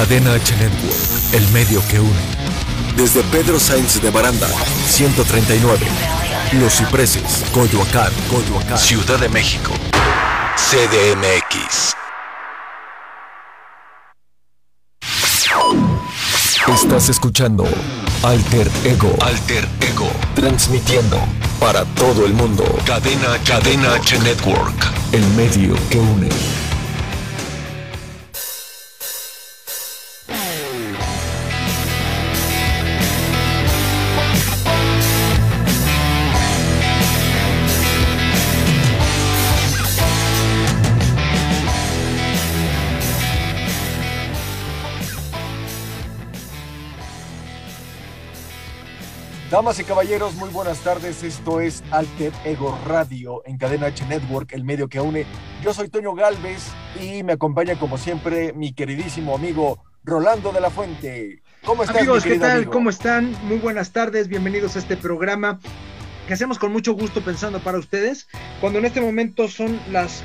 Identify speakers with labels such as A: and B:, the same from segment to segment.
A: Cadena H Network, el medio que une. Desde Pedro Sainz de Baranda, 139. Los Cipreses, Coyoacán, Coyoacán, Ciudad de México. CDMX. Estás escuchando Alter Ego. Alter Ego. Transmitiendo para todo el mundo. Cadena, Cadena H Network. El medio que une.
B: Damas y caballeros, muy buenas tardes. Esto es Alter Ego Radio en Cadena H Network, el medio que une. Yo soy Toño Galvez y me acompaña como siempre mi queridísimo amigo Rolando de la Fuente.
C: ¿Cómo están? Amigos, ¿qué tal? ¿Cómo están? Muy buenas tardes, bienvenidos a este programa que hacemos con mucho gusto pensando para ustedes, cuando en este momento son las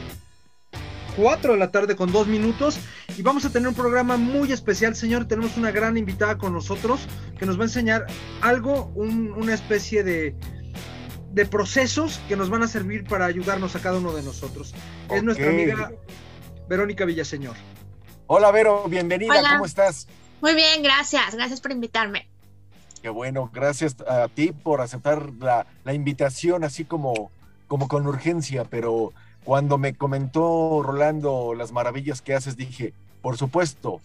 C: 4 de la tarde con 2 minutos y vamos a tener un programa muy especial, señor. Tenemos una gran invitada con nosotros que nos va a enseñar algo, una especie de, de procesos que nos van a servir para ayudarnos a cada uno de nosotros. Es nuestra amiga Verónica Villaseñor.
B: Hola Vero, bienvenida, ¿cómo estás?
D: Muy bien, gracias, gracias por invitarme.
B: Qué bueno, gracias a ti por aceptar la, la invitación así como, como con urgencia, pero cuando me comentó Rolando las maravillas que haces, dije, por supuesto,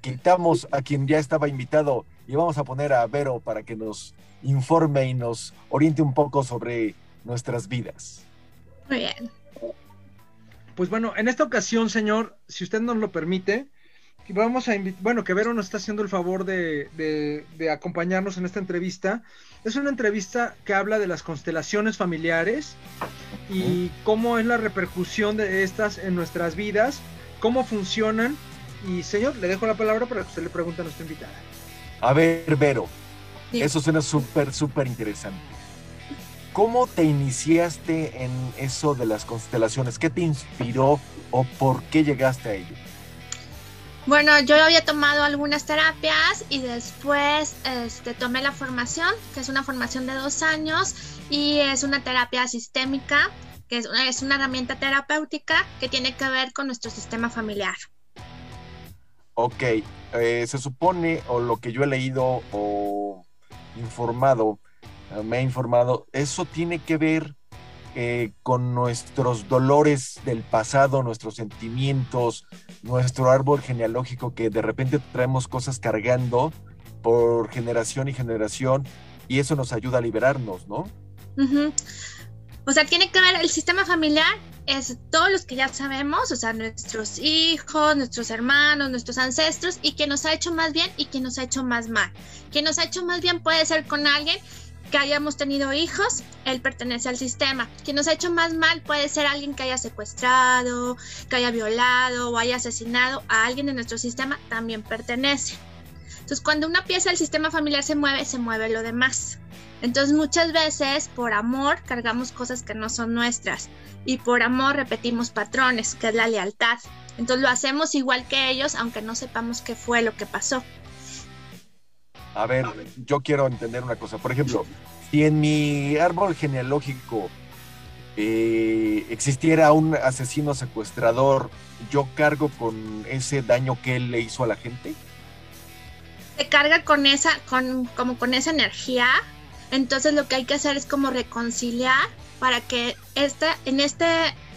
B: quitamos a quien ya estaba invitado y vamos a poner a Vero para que nos informe y nos oriente un poco sobre nuestras vidas.
D: Muy bien.
C: Pues bueno, en esta ocasión, señor, si usted nos lo permite, vamos a bueno, que Vero nos está haciendo el favor de, de, acompañarnos en esta entrevista. Es una entrevista que habla de las constelaciones familiares y cómo es la repercusión de estas en nuestras vidas, cómo funcionan. Y señor, le dejo la palabra para que usted le pregunte a nuestra invitada.
B: A ver, Vero, eso suena súper, súper interesante. ¿Cómo te iniciaste en eso de las constelaciones? ¿Qué te inspiró o por qué llegaste a ello?
D: Bueno, yo había tomado algunas terapias y después este, tomé la formación, que es una formación de dos años y es una terapia sistémica, que es una, herramienta terapéutica que tiene que ver con nuestro sistema familiar.
B: Ok, eh, se supone, o lo que yo he leído o informado, eh, me ha informado, eso tiene que ver eh, con nuestros dolores del pasado, nuestros sentimientos, nuestro árbol genealógico que de repente traemos cosas cargando por generación y generación y eso nos ayuda a liberarnos, ¿no?
D: O sea, tiene que ver el sistema familiar es todos los que ya sabemos, o sea, nuestros hijos, nuestros hermanos, nuestros ancestros, y que nos ha hecho más bien y que nos ha hecho más mal. Quien nos ha hecho más bien puede ser con alguien que hayamos tenido hijos, él pertenece al sistema. Quien nos ha hecho más mal puede ser alguien que haya secuestrado, que haya violado o haya asesinado a alguien de nuestro sistema, también pertenece. Entonces, cuando una pieza del sistema familiar se mueve, se mueve lo demás. Entonces, muchas veces por amor cargamos cosas que no son nuestras y por amor repetimos patrones, que es la lealtad. Entonces, lo hacemos igual que ellos, aunque no sepamos qué fue lo que pasó.
B: A ver, yo quiero entender una cosa. Por ejemplo, si en mi árbol genealógico eh, existiera un asesino secuestrador, ¿yo cargo con ese daño que él le hizo a la gente?
D: Se carga con esa, con, como con esa energía. Entonces lo que hay que hacer es como reconciliar para que esta, en este,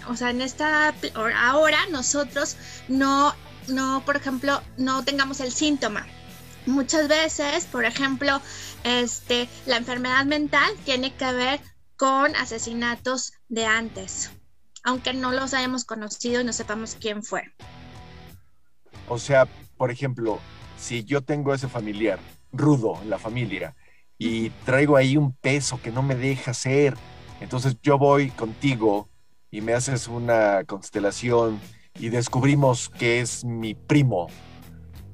D: o sea, en esta ahora nosotros no, no, por ejemplo, no tengamos el síntoma Muchas veces, por ejemplo, este, la enfermedad mental tiene que ver con asesinatos de antes, aunque no los hayamos conocido y no sepamos quién fue.
B: O sea, por ejemplo, si yo tengo ese familiar rudo en la familia y traigo ahí un peso que no me deja ser, entonces yo voy contigo y me haces una constelación y descubrimos que es mi primo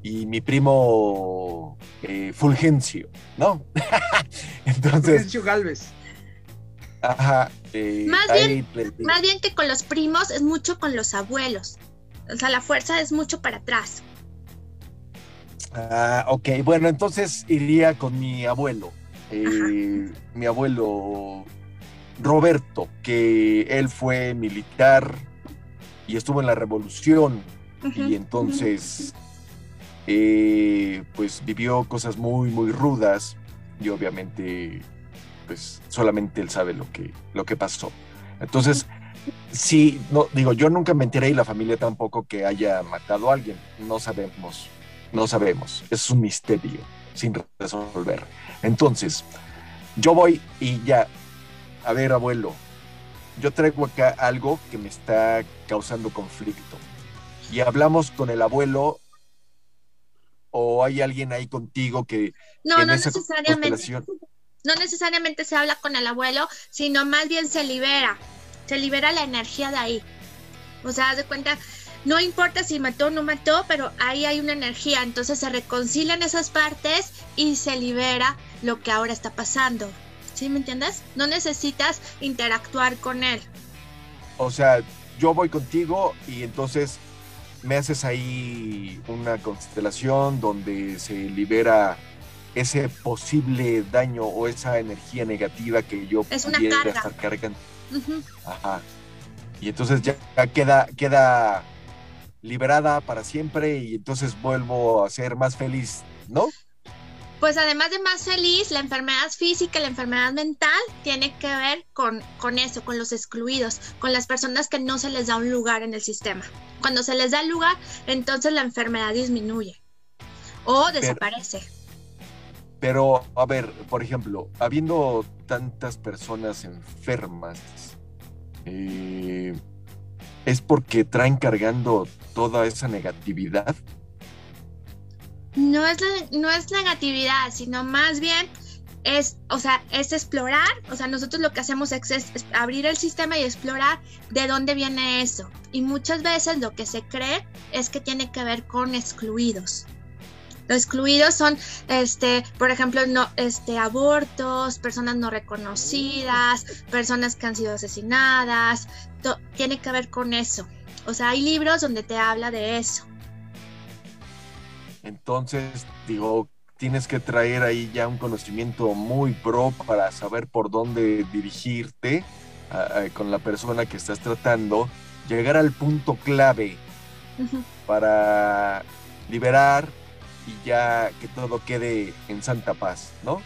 B: y mi primo eh, Fulgencio, ¿no?
C: Entonces. Fulgencio Galvez.
B: Ajá.
D: Eh, más, bien, más bien que con los primos es mucho con los abuelos. O sea, la fuerza es mucho para atrás.
B: Ah, ok, bueno, entonces iría con mi abuelo. Eh, mi abuelo Roberto, que él fue militar y estuvo en la revolución y entonces eh, pues vivió cosas muy muy rudas y obviamente pues solamente él sabe lo que lo que pasó. Entonces sí no digo yo nunca me enteré y la familia tampoco que haya matado a alguien. No sabemos no sabemos. Es un misterio sin resolver. Entonces yo voy y ya a ver abuelo yo traigo acá algo que me está causando conflicto. Y hablamos con el abuelo o hay alguien ahí contigo que...
D: No, no necesariamente. No necesariamente se habla con el abuelo, sino más bien se libera. Se libera la energía de ahí. O sea, haz de cuenta, no importa si mató o no mató, pero ahí hay una energía. Entonces se reconcilian esas partes y se libera lo que ahora está pasando. ¿Sí me entiendes? No necesitas interactuar con él.
B: O sea, yo voy contigo y entonces me haces ahí una constelación donde se libera ese posible daño o esa energía negativa que yo
D: es pudiera
B: estar cargando. Ajá. Y entonces ya queda, queda liberada para siempre y entonces vuelvo a ser más feliz, ¿no?
D: pues además de más feliz, la enfermedad física, la enfermedad mental tiene que ver con, con eso, con los excluidos, con las personas que no se les da un lugar en el sistema. Cuando se les da el lugar, entonces la enfermedad disminuye o desaparece.
B: Pero, a ver, por ejemplo, habiendo tantas personas enfermas, eh, ¿es porque traen cargando toda esa negatividad?
D: no es, no es negatividad, sino más bien es, o sea, es explorar, o sea, nosotros lo que hacemos es, abrir el sistema y explorar de dónde viene eso. Y muchas veces lo que se cree es que tiene que ver con excluidos. Los excluidos son, este, por ejemplo, no, este, abortos, personas no reconocidas, personas que han sido asesinadas, tiene que ver con eso. O sea, hay libros donde te habla de eso.
B: Entonces, digo, tienes que traer ahí ya un conocimiento muy pro para saber por dónde dirigirte con la persona que estás tratando, llegar al punto clave para liberar y ya que todo quede en santa paz, ¿no?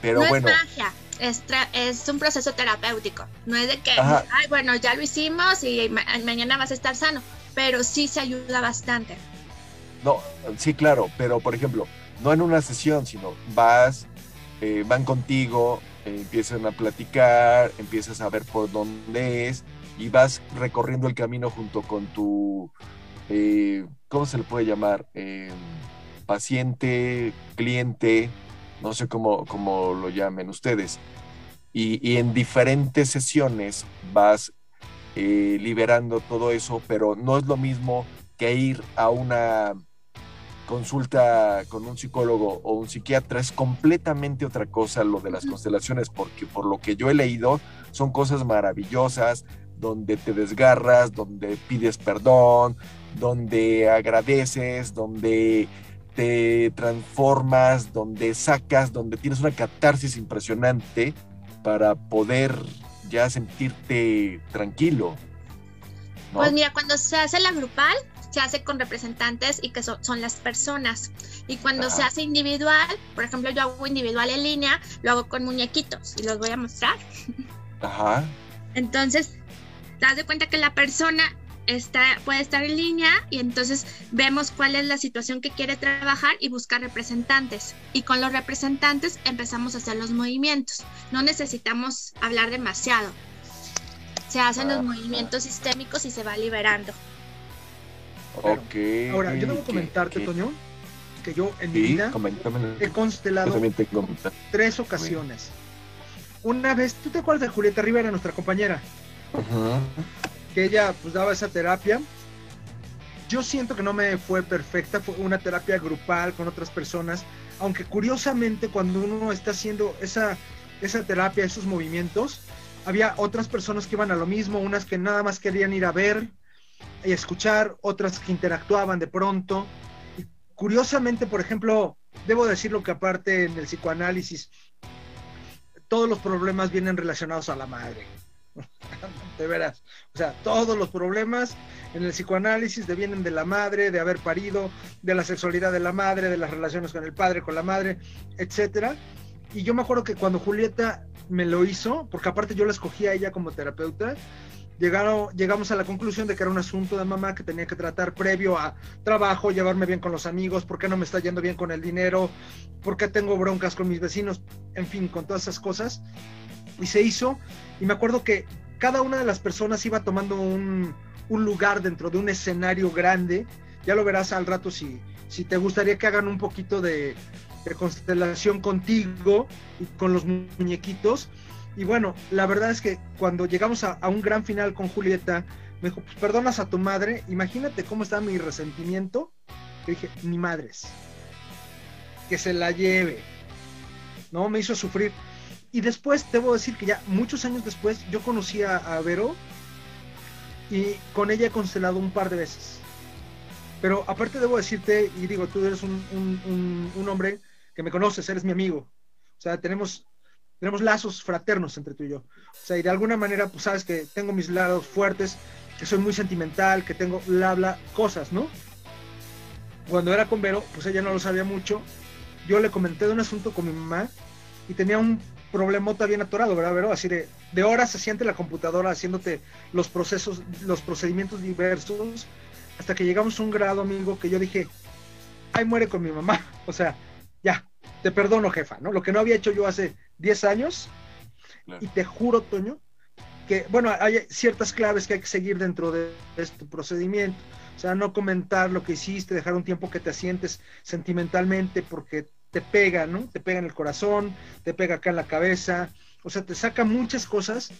D: Pero bueno. Es magia. Es, es, un proceso terapéutico. No es de que, ay, bueno, ya lo hicimos y mañana vas a estar sano, pero sí se ayuda bastante.
B: No, sí, claro, pero por ejemplo, no en una sesión, sino vas, eh, van contigo, empiezan a platicar, empiezas a ver por dónde es y vas recorriendo el camino junto con tu, eh, ¿cómo se le puede llamar? Em, paciente, cliente, no sé cómo, cómo lo llamen ustedes. Y, en diferentes sesiones vas eh, liberando todo eso, pero no es lo mismo que ir a una consulta con un psicólogo o un psiquiatra es completamente otra cosa lo de las constelaciones, porque por lo que yo he leído son cosas maravillosas, donde te desgarras, donde pides perdón, donde agradeces, donde te transformas, donde sacas, donde tienes una catarsis impresionante para poder ya sentirte tranquilo.
D: Pues mira, cuando se hace la grupal, se hace con representantes y que son, las personas. Y cuando se hace individual, por ejemplo, yo hago individual en línea, lo hago con muñequitos y los voy a mostrar.
B: Ajá.
D: Entonces, te das de cuenta que la persona está, puede estar en línea y entonces vemos cuál es la situación que quiere trabajar y buscar representantes. Y con los representantes empezamos a hacer los movimientos. No necesitamos hablar demasiado. Se hacen los movimientos sistémicos y se va liberando.
C: Ahora, yo debo comentarte, Toño, que yo en mi vida he constelado tres ocasiones. Una vez, ¿tú te acuerdas de Julieta Rivera, nuestra compañera? Que ella pues daba esa terapia. Yo siento que no me fue perfecta, fue una terapia grupal con otras personas, aunque curiosamente cuando uno está haciendo esa, esa terapia, esos movimientos, había otras personas que iban a lo mismo, unas que nada más querían ir a ver, y escuchar, otras que interactuaban de pronto. Y curiosamente, por ejemplo, debo decirlo que aparte en el psicoanálisis, todos los problemas vienen relacionados a la madre. de veras. O sea, todos los problemas en el psicoanálisis vienen de la madre, de haber parido, de la sexualidad de la madre, de las relaciones con el padre, con la madre, etcétera. Y yo me acuerdo que cuando Julieta me lo hizo, porque aparte yo la escogí a ella como terapeuta, llegamos a la conclusión de que era un asunto de mamá que tenía que tratar previo a trabajo, llevarme bien con los amigos, por qué no me está yendo bien con el dinero, por qué tengo broncas con mis vecinos, en fin, con todas esas cosas. Y se hizo, y me acuerdo que cada una de las personas iba tomando un, un lugar dentro de un escenario grande. Ya lo verás al rato si, si te gustaría que hagan un poquito de, de constelación contigo y con los muñequitos. Y bueno, la verdad es que cuando llegamos a, un gran final con Julieta, me dijo, pues perdonas a tu madre, imagínate cómo está mi resentimiento. Que dije, ni madres, que se la lleve. No, me hizo sufrir. Y después, debo decir que ya muchos años después, yo conocí a, Vero y con ella he constelado un par de veces. Pero aparte debo decirte, y digo, tú eres un, un, un hombre que me conoces, eres mi amigo. O sea, tenemos, tenemos lazos fraternos entre tú y yo. O sea, y de alguna manera, pues sabes que tengo mis lados fuertes, que soy muy sentimental, que tengo bla, bla, cosas, ¿no? Cuando era con Vero, pues ella no lo sabía mucho. Yo le comenté de un asunto con mi mamá y tenía un problemota bien atorado, ¿verdad, Vero? Así de, de horas se siente la computadora haciéndote los procesos, los procedimientos diversos, hasta que llegamos a un grado, amigo, que yo dije, ay, muere con mi mamá. O sea, ya, te perdono, jefa, ¿no? Lo que no había hecho yo hace 10 años. Y te juro, Toño, que, bueno, hay ciertas claves que hay que seguir dentro de este procedimiento. O sea, no comentar lo que hiciste, dejar un tiempo que te asientes sentimentalmente porque te pega, ¿no? Te pega en el corazón, te pega acá en la cabeza, o sea, te saca muchas cosas.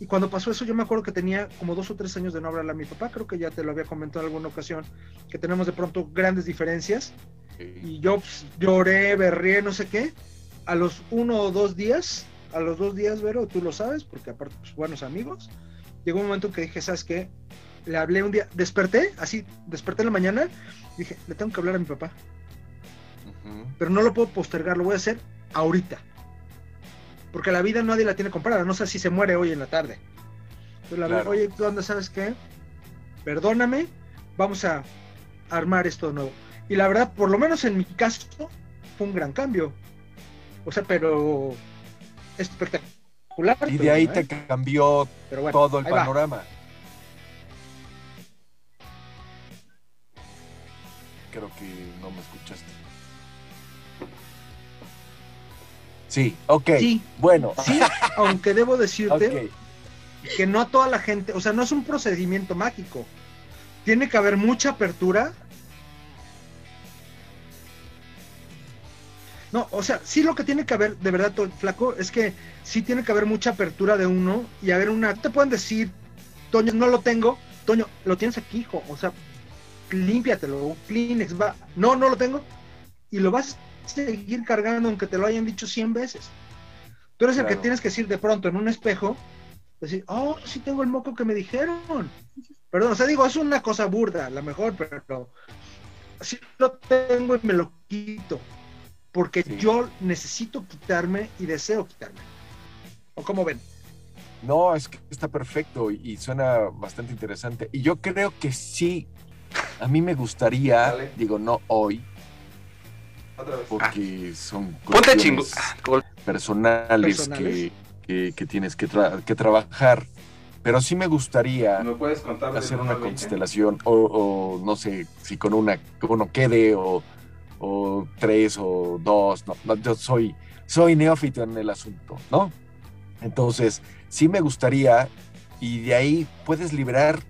C: Y cuando pasó eso, yo me acuerdo que tenía como dos o tres años de no hablarle a mi papá, creo que ya te lo había comentado en alguna ocasión, que tenemos de pronto grandes diferencias. Y yo pues, lloré, berré, no sé qué. A los uno o dos días, a los dos días, Vero, tú lo sabes, porque aparte, pues buenos amigos, llegó un momento que dije, ¿sabes qué? Le hablé un día, desperté, así, desperté en la mañana, dije, le tengo que hablar a mi papá. Pero no lo puedo postergar, lo voy a hacer ahorita. Porque la vida nadie la tiene comprada, no sé si se muere hoy en la tarde. Entonces la oye, ¿tú dónde sabes qué? Perdóname, vamos a armar esto de nuevo. Y la verdad, por lo menos en mi caso, fue un gran cambio. O sea, pero espectacular.
B: Y de ahí te ¿eh? cambió todo el panorama. Creo que no me escuchaste. Sí, ok. Sí, bueno.
C: Sí, aunque debo decirte que no a toda la gente, o sea, no es un procedimiento mágico. Tiene que haber mucha apertura No, o sea, sí lo que tiene que haber, de verdad, flaco, es que sí tiene que haber mucha apertura de uno y haber una. Te pueden decir, Toño, no lo tengo, Toño, lo tienes aquí, hijo, o sea, límpiatelo, Kleenex, va. No, no lo tengo. Y lo vas a seguir cargando aunque te lo hayan dicho 100 veces. Tú eres el que tienes que decir de pronto en un espejo, decir, oh, sí tengo el moco que me dijeron. Perdón, o sea, digo, es una cosa burda, a lo mejor, pero sí lo tengo y me lo quito porque yo necesito quitarme y deseo quitarme. ¿O cómo ven?
B: No, es que está perfecto y, suena bastante interesante. Y yo creo que sí, a mí me gustaría, digo, no hoy, porque ah. son
E: cuestiones
B: personales, Que, tienes que, trabajar. Pero sí me gustaría hacer una constelación, o, no sé si con una uno quede, o o tres o dos, no, yo soy, soy neófito en el asunto, ¿no? Entonces, sí me gustaría, y de ahí puedes liberar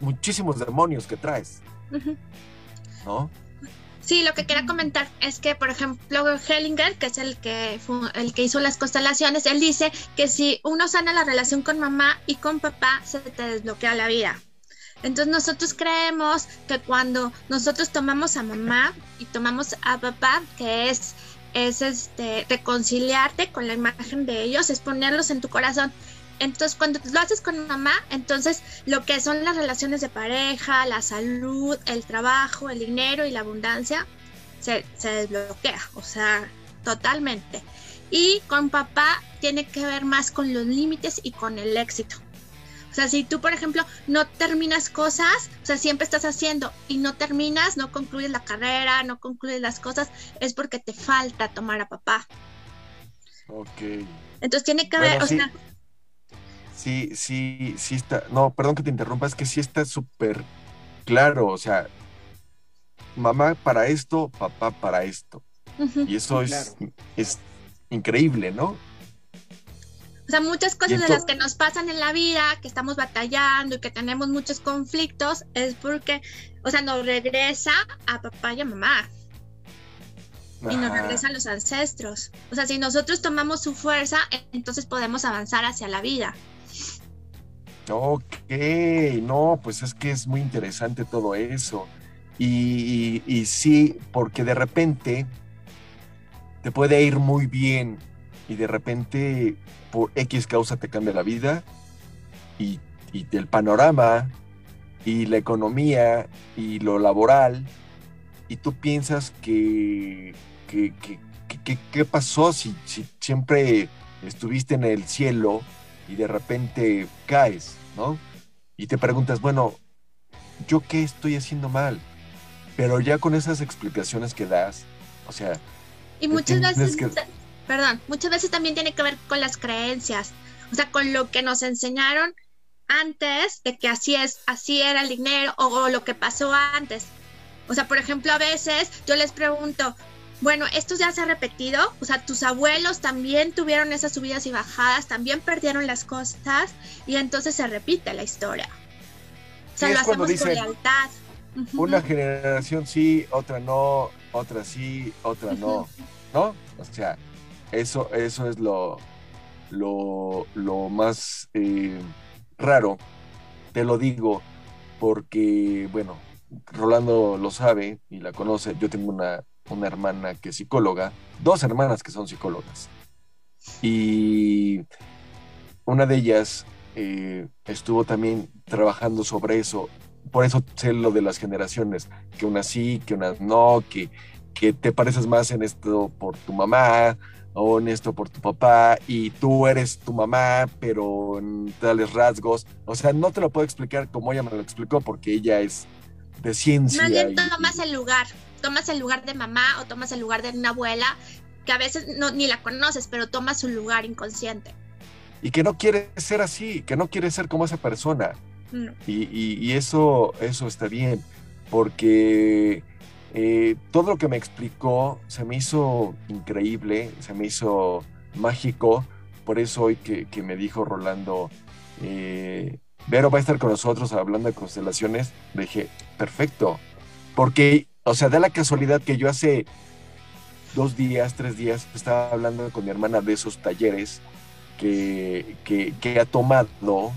B: muchísimos demonios que traes, ¿no?
D: Sí, lo que quería comentar es que, por ejemplo, Hellinger, que es el que, el que hizo las constelaciones, él dice que si uno sana la relación con mamá y con papá, se te desbloquea la vida. Entonces nosotros creemos que cuando nosotros tomamos a mamá y tomamos a papá, que es, es este, reconciliarte con la imagen de ellos, es ponerlos en tu corazón. Entonces, cuando lo haces con mamá, entonces lo que son las relaciones de pareja, la salud, el trabajo, el dinero y la abundancia, se, se desbloquea, o sea, totalmente. Y con papá tiene que ver más con los límites y con el éxito. O sea, si tú, por ejemplo, no terminas cosas, o sea, siempre estás haciendo y no terminas, no concluyes la carrera, no concluyes las cosas, es porque te falta tomar a papá.
B: Ok.
D: Entonces tiene que ver, o sea...
B: Sí, sí, sí está. No, perdón que te interrumpa, es que sí está súper claro. O sea, mamá para esto, papá para esto. Y eso es, es increíble, ¿no?
D: O sea, muchas cosas de las que nos pasan en la vida, que estamos batallando y que tenemos muchos conflictos, es porque, o sea, nos regresa a papá y a mamá. Y nos regresan los ancestros. O sea, si nosotros tomamos su fuerza, entonces podemos avanzar hacia la vida.
B: Ok, no, pues es que es muy interesante todo eso. Y, y sí, porque de repente te puede ir muy bien y de repente por X causa te cambia la vida y, y el panorama y la economía y lo laboral y tú piensas que, ¿qué pasó si, si siempre estuviste en el cielo y de repente caes, ¿no? Y te preguntas, bueno, ¿yo qué estoy haciendo mal? Pero ya con esas explicaciones que das, o sea,
D: y muchas veces, perdón, muchas veces también tiene que ver con las creencias, o sea, con lo que nos enseñaron antes de que así es, así era el dinero o, lo que pasó antes. O sea, por ejemplo, a veces yo les pregunto, bueno, esto ya se ha repetido, o sea, tus abuelos también tuvieron esas subidas y bajadas, también perdieron las cosas y entonces se repite la historia. O sea, lo hacemos con lealtad.
B: Una generación sí, otra no, otra sí, otra no, ¿no? O sea, eso, eso es lo, lo, lo más eh, raro, te lo digo, porque, bueno, Rolando lo sabe y la conoce, yo tengo una, una hermana que es psicóloga, dos hermanas que son psicólogas, y una de ellas eh, estuvo también trabajando sobre eso. Por eso sé lo de las generaciones, que unas sí, que unas no, que, que te pareces más en esto por tu mamá o en esto por tu papá y tú eres tu mamá, pero en tales rasgos. O sea, no te lo puedo explicar como ella me lo explicó porque ella es de ciencia.
D: Más bien tomas el lugar, tomas el lugar de mamá o tomas el lugar de una abuela que a veces no, ni la conoces, pero tomas su lugar inconsciente.
B: Y que no quiere ser así, que no quiere ser como esa persona. Y, eso, eso está bien, porque eh, todo lo que me explicó se me hizo increíble, se me hizo mágico. Por eso hoy que, me dijo Rolando, eh, Vero va a estar con nosotros hablando de constelaciones, dije, perfecto. Porque, o sea, da la casualidad que yo hace dos días, tres días, estaba hablando con mi hermana de esos talleres que, que, que ha tomado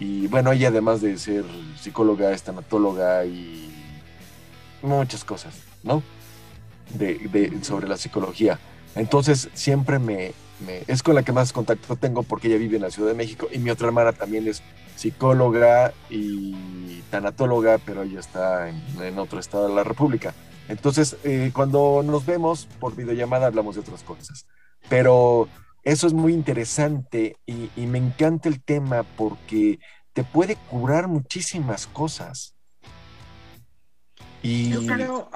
B: y bueno, ella además de ser psicóloga, es tanatóloga y muchas cosas, ¿no? De, sobre la psicología. Entonces siempre me, es con la que más contacto tengo porque ella vive en la Ciudad de México y mi otra hermana también es psicóloga y tanatóloga, pero ella está en, otro estado de la República. Entonces, eh, cuando nos vemos por videollamada hablamos de otras cosas. Pero eso es muy interesante y, me encanta el tema porque te puede curar muchísimas cosas.
C: Y... Yo creo,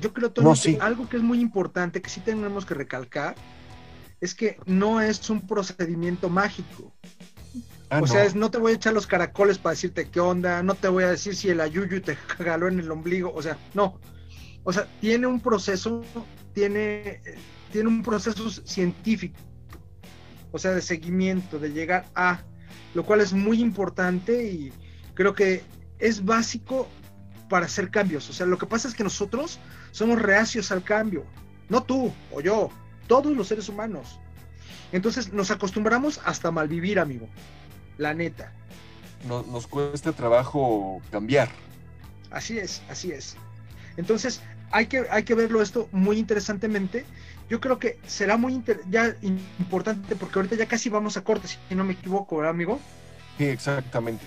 C: yo creo Tony, que algo que es muy importante, que sí tenemos que recalcar, es que no es un procedimiento mágico. Ah, o sea, es, no te voy a echar los caracoles para decirte qué onda, no te voy a decir si el ayuyu te jaló en el ombligo, o sea, no. O sea, tiene un proceso, tiene tiene un proceso científico, o sea, de seguimiento, de llegar a, lo cual es muy importante y creo que es básico para hacer cambios. O sea, lo que pasa es que nosotros somos reacios al cambio, no tú o yo, todos los seres humanos. Entonces nos acostumbramos hasta malvivir, amigo, la neta.
B: nos cuesta trabajo cambiar.
C: Así es, así es. Entonces, hay que, hay que verlo esto muy interesantemente yo creo que será muy ya importante porque ahorita ya casi vamos a corte, si no me equivoco, ¿verdad, amigo?
B: Sí, exactamente.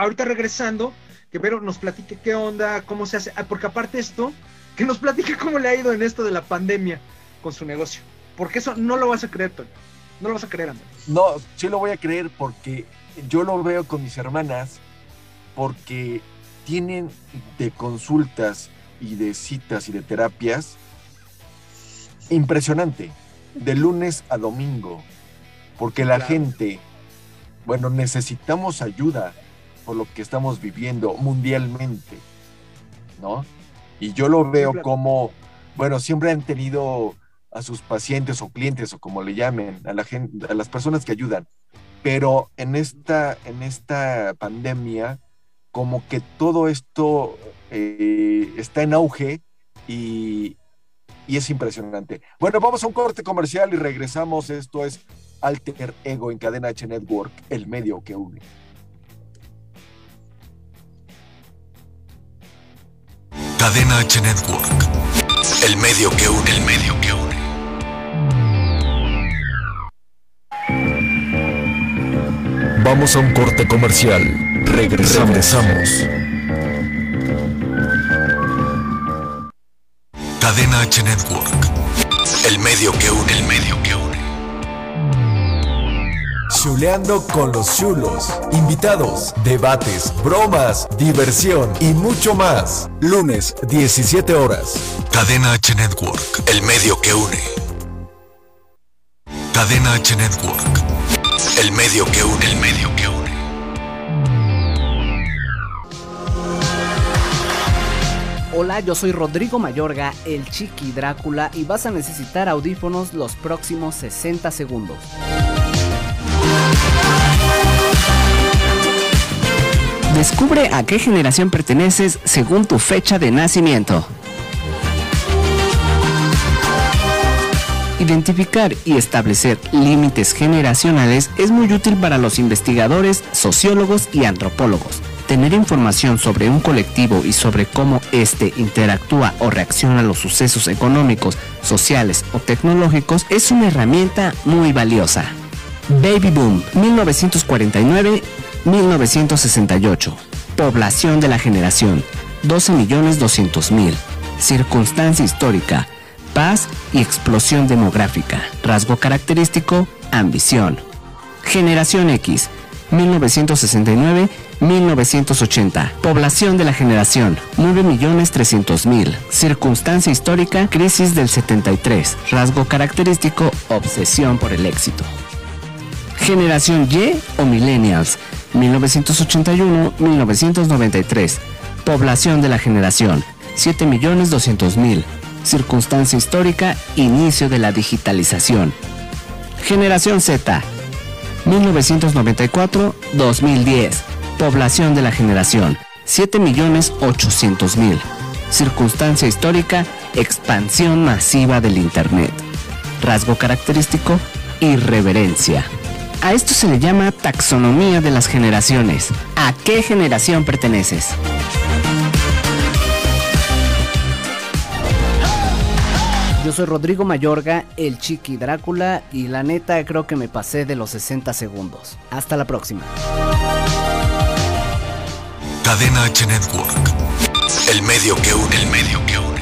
C: Ahorita regresando, que Vero nos platique qué onda, cómo se hace, ah, porque aparte esto, que nos platique cómo le ha ido en esto de la pandemia con su negocio, porque eso no lo vas a creer, Tony, no lo vas a creer, Andrés.
B: No, sí lo voy a creer porque yo lo veo con mis hermanas, porque tienen de consultas y de citas y de terapias impresionante, de lunes a domingo, porque la gente, bueno, necesitamos ayuda por lo que estamos viviendo mundialmente, ¿no? Y yo lo veo como, bueno, siempre han tenido a sus pacientes o clientes o como le llamen, a la gente, a las personas que ayudan, pero en esta, en esta pandemia, como que todo esto eh, está en auge y, y es impresionante. Bueno, vamos a un corte comercial y regresamos. Esto es Alter Ego en Cadena H Network, el medio que une.
A: Cadena H Network, el medio que une, el medio que une. Vamos a un corte comercial. Regresamos. Regresamos. Cadena H Network. El medio que une, el medio que une. Chuleando con los chulos. Invitados, debates, bromas, diversión y mucho más. Lunes, 17 horas. Cadena H Network. El medio que une. Cadena H Network. El medio que une, el medio que une.
E: Hola, yo soy Rodrigo Mayorga, el Chiqui Drácula, y vas a necesitar audífonos los próximos 60 segundos. Descubre a qué generación perteneces según tu fecha de nacimiento. Identificar y establecer límites generacionales es muy útil para los investigadores, sociólogos y antropólogos tener información sobre un colectivo y sobre cómo éste interactúa o reacciona a los sucesos económicos, sociales o tecnológicos es una herramienta muy valiosa. Baby Boom 1949-1968. Población de la generación 12.200.000. Circunstancia histórica. Paz y explosión demográfica. Rasgo característico, ambición. Generación X 1969-1980. Población de la generación, 9.300.000. Circunstancia histórica, crisis del 73. Rasgo característico, obsesión por el éxito. Generación Y o Millennials, 1981-1993. Población de la generación, 7.200.000. Circunstancia histórica, inicio de la digitalización. Generación Z, 1994-2010. Población de la generación, 7.800.000. Circunstancia histórica, expansión masiva del Internet. Rasgo característico, irreverencia. A esto se le llama taxonomía de las generaciones. ¿A qué generación perteneces? Yo soy Rodrigo Mayorga, el Chiqui Drácula, y la neta creo que me pasé de los 60 segundos. Hasta la próxima.
A: Cadena H Network. El medio que une, el medio que une.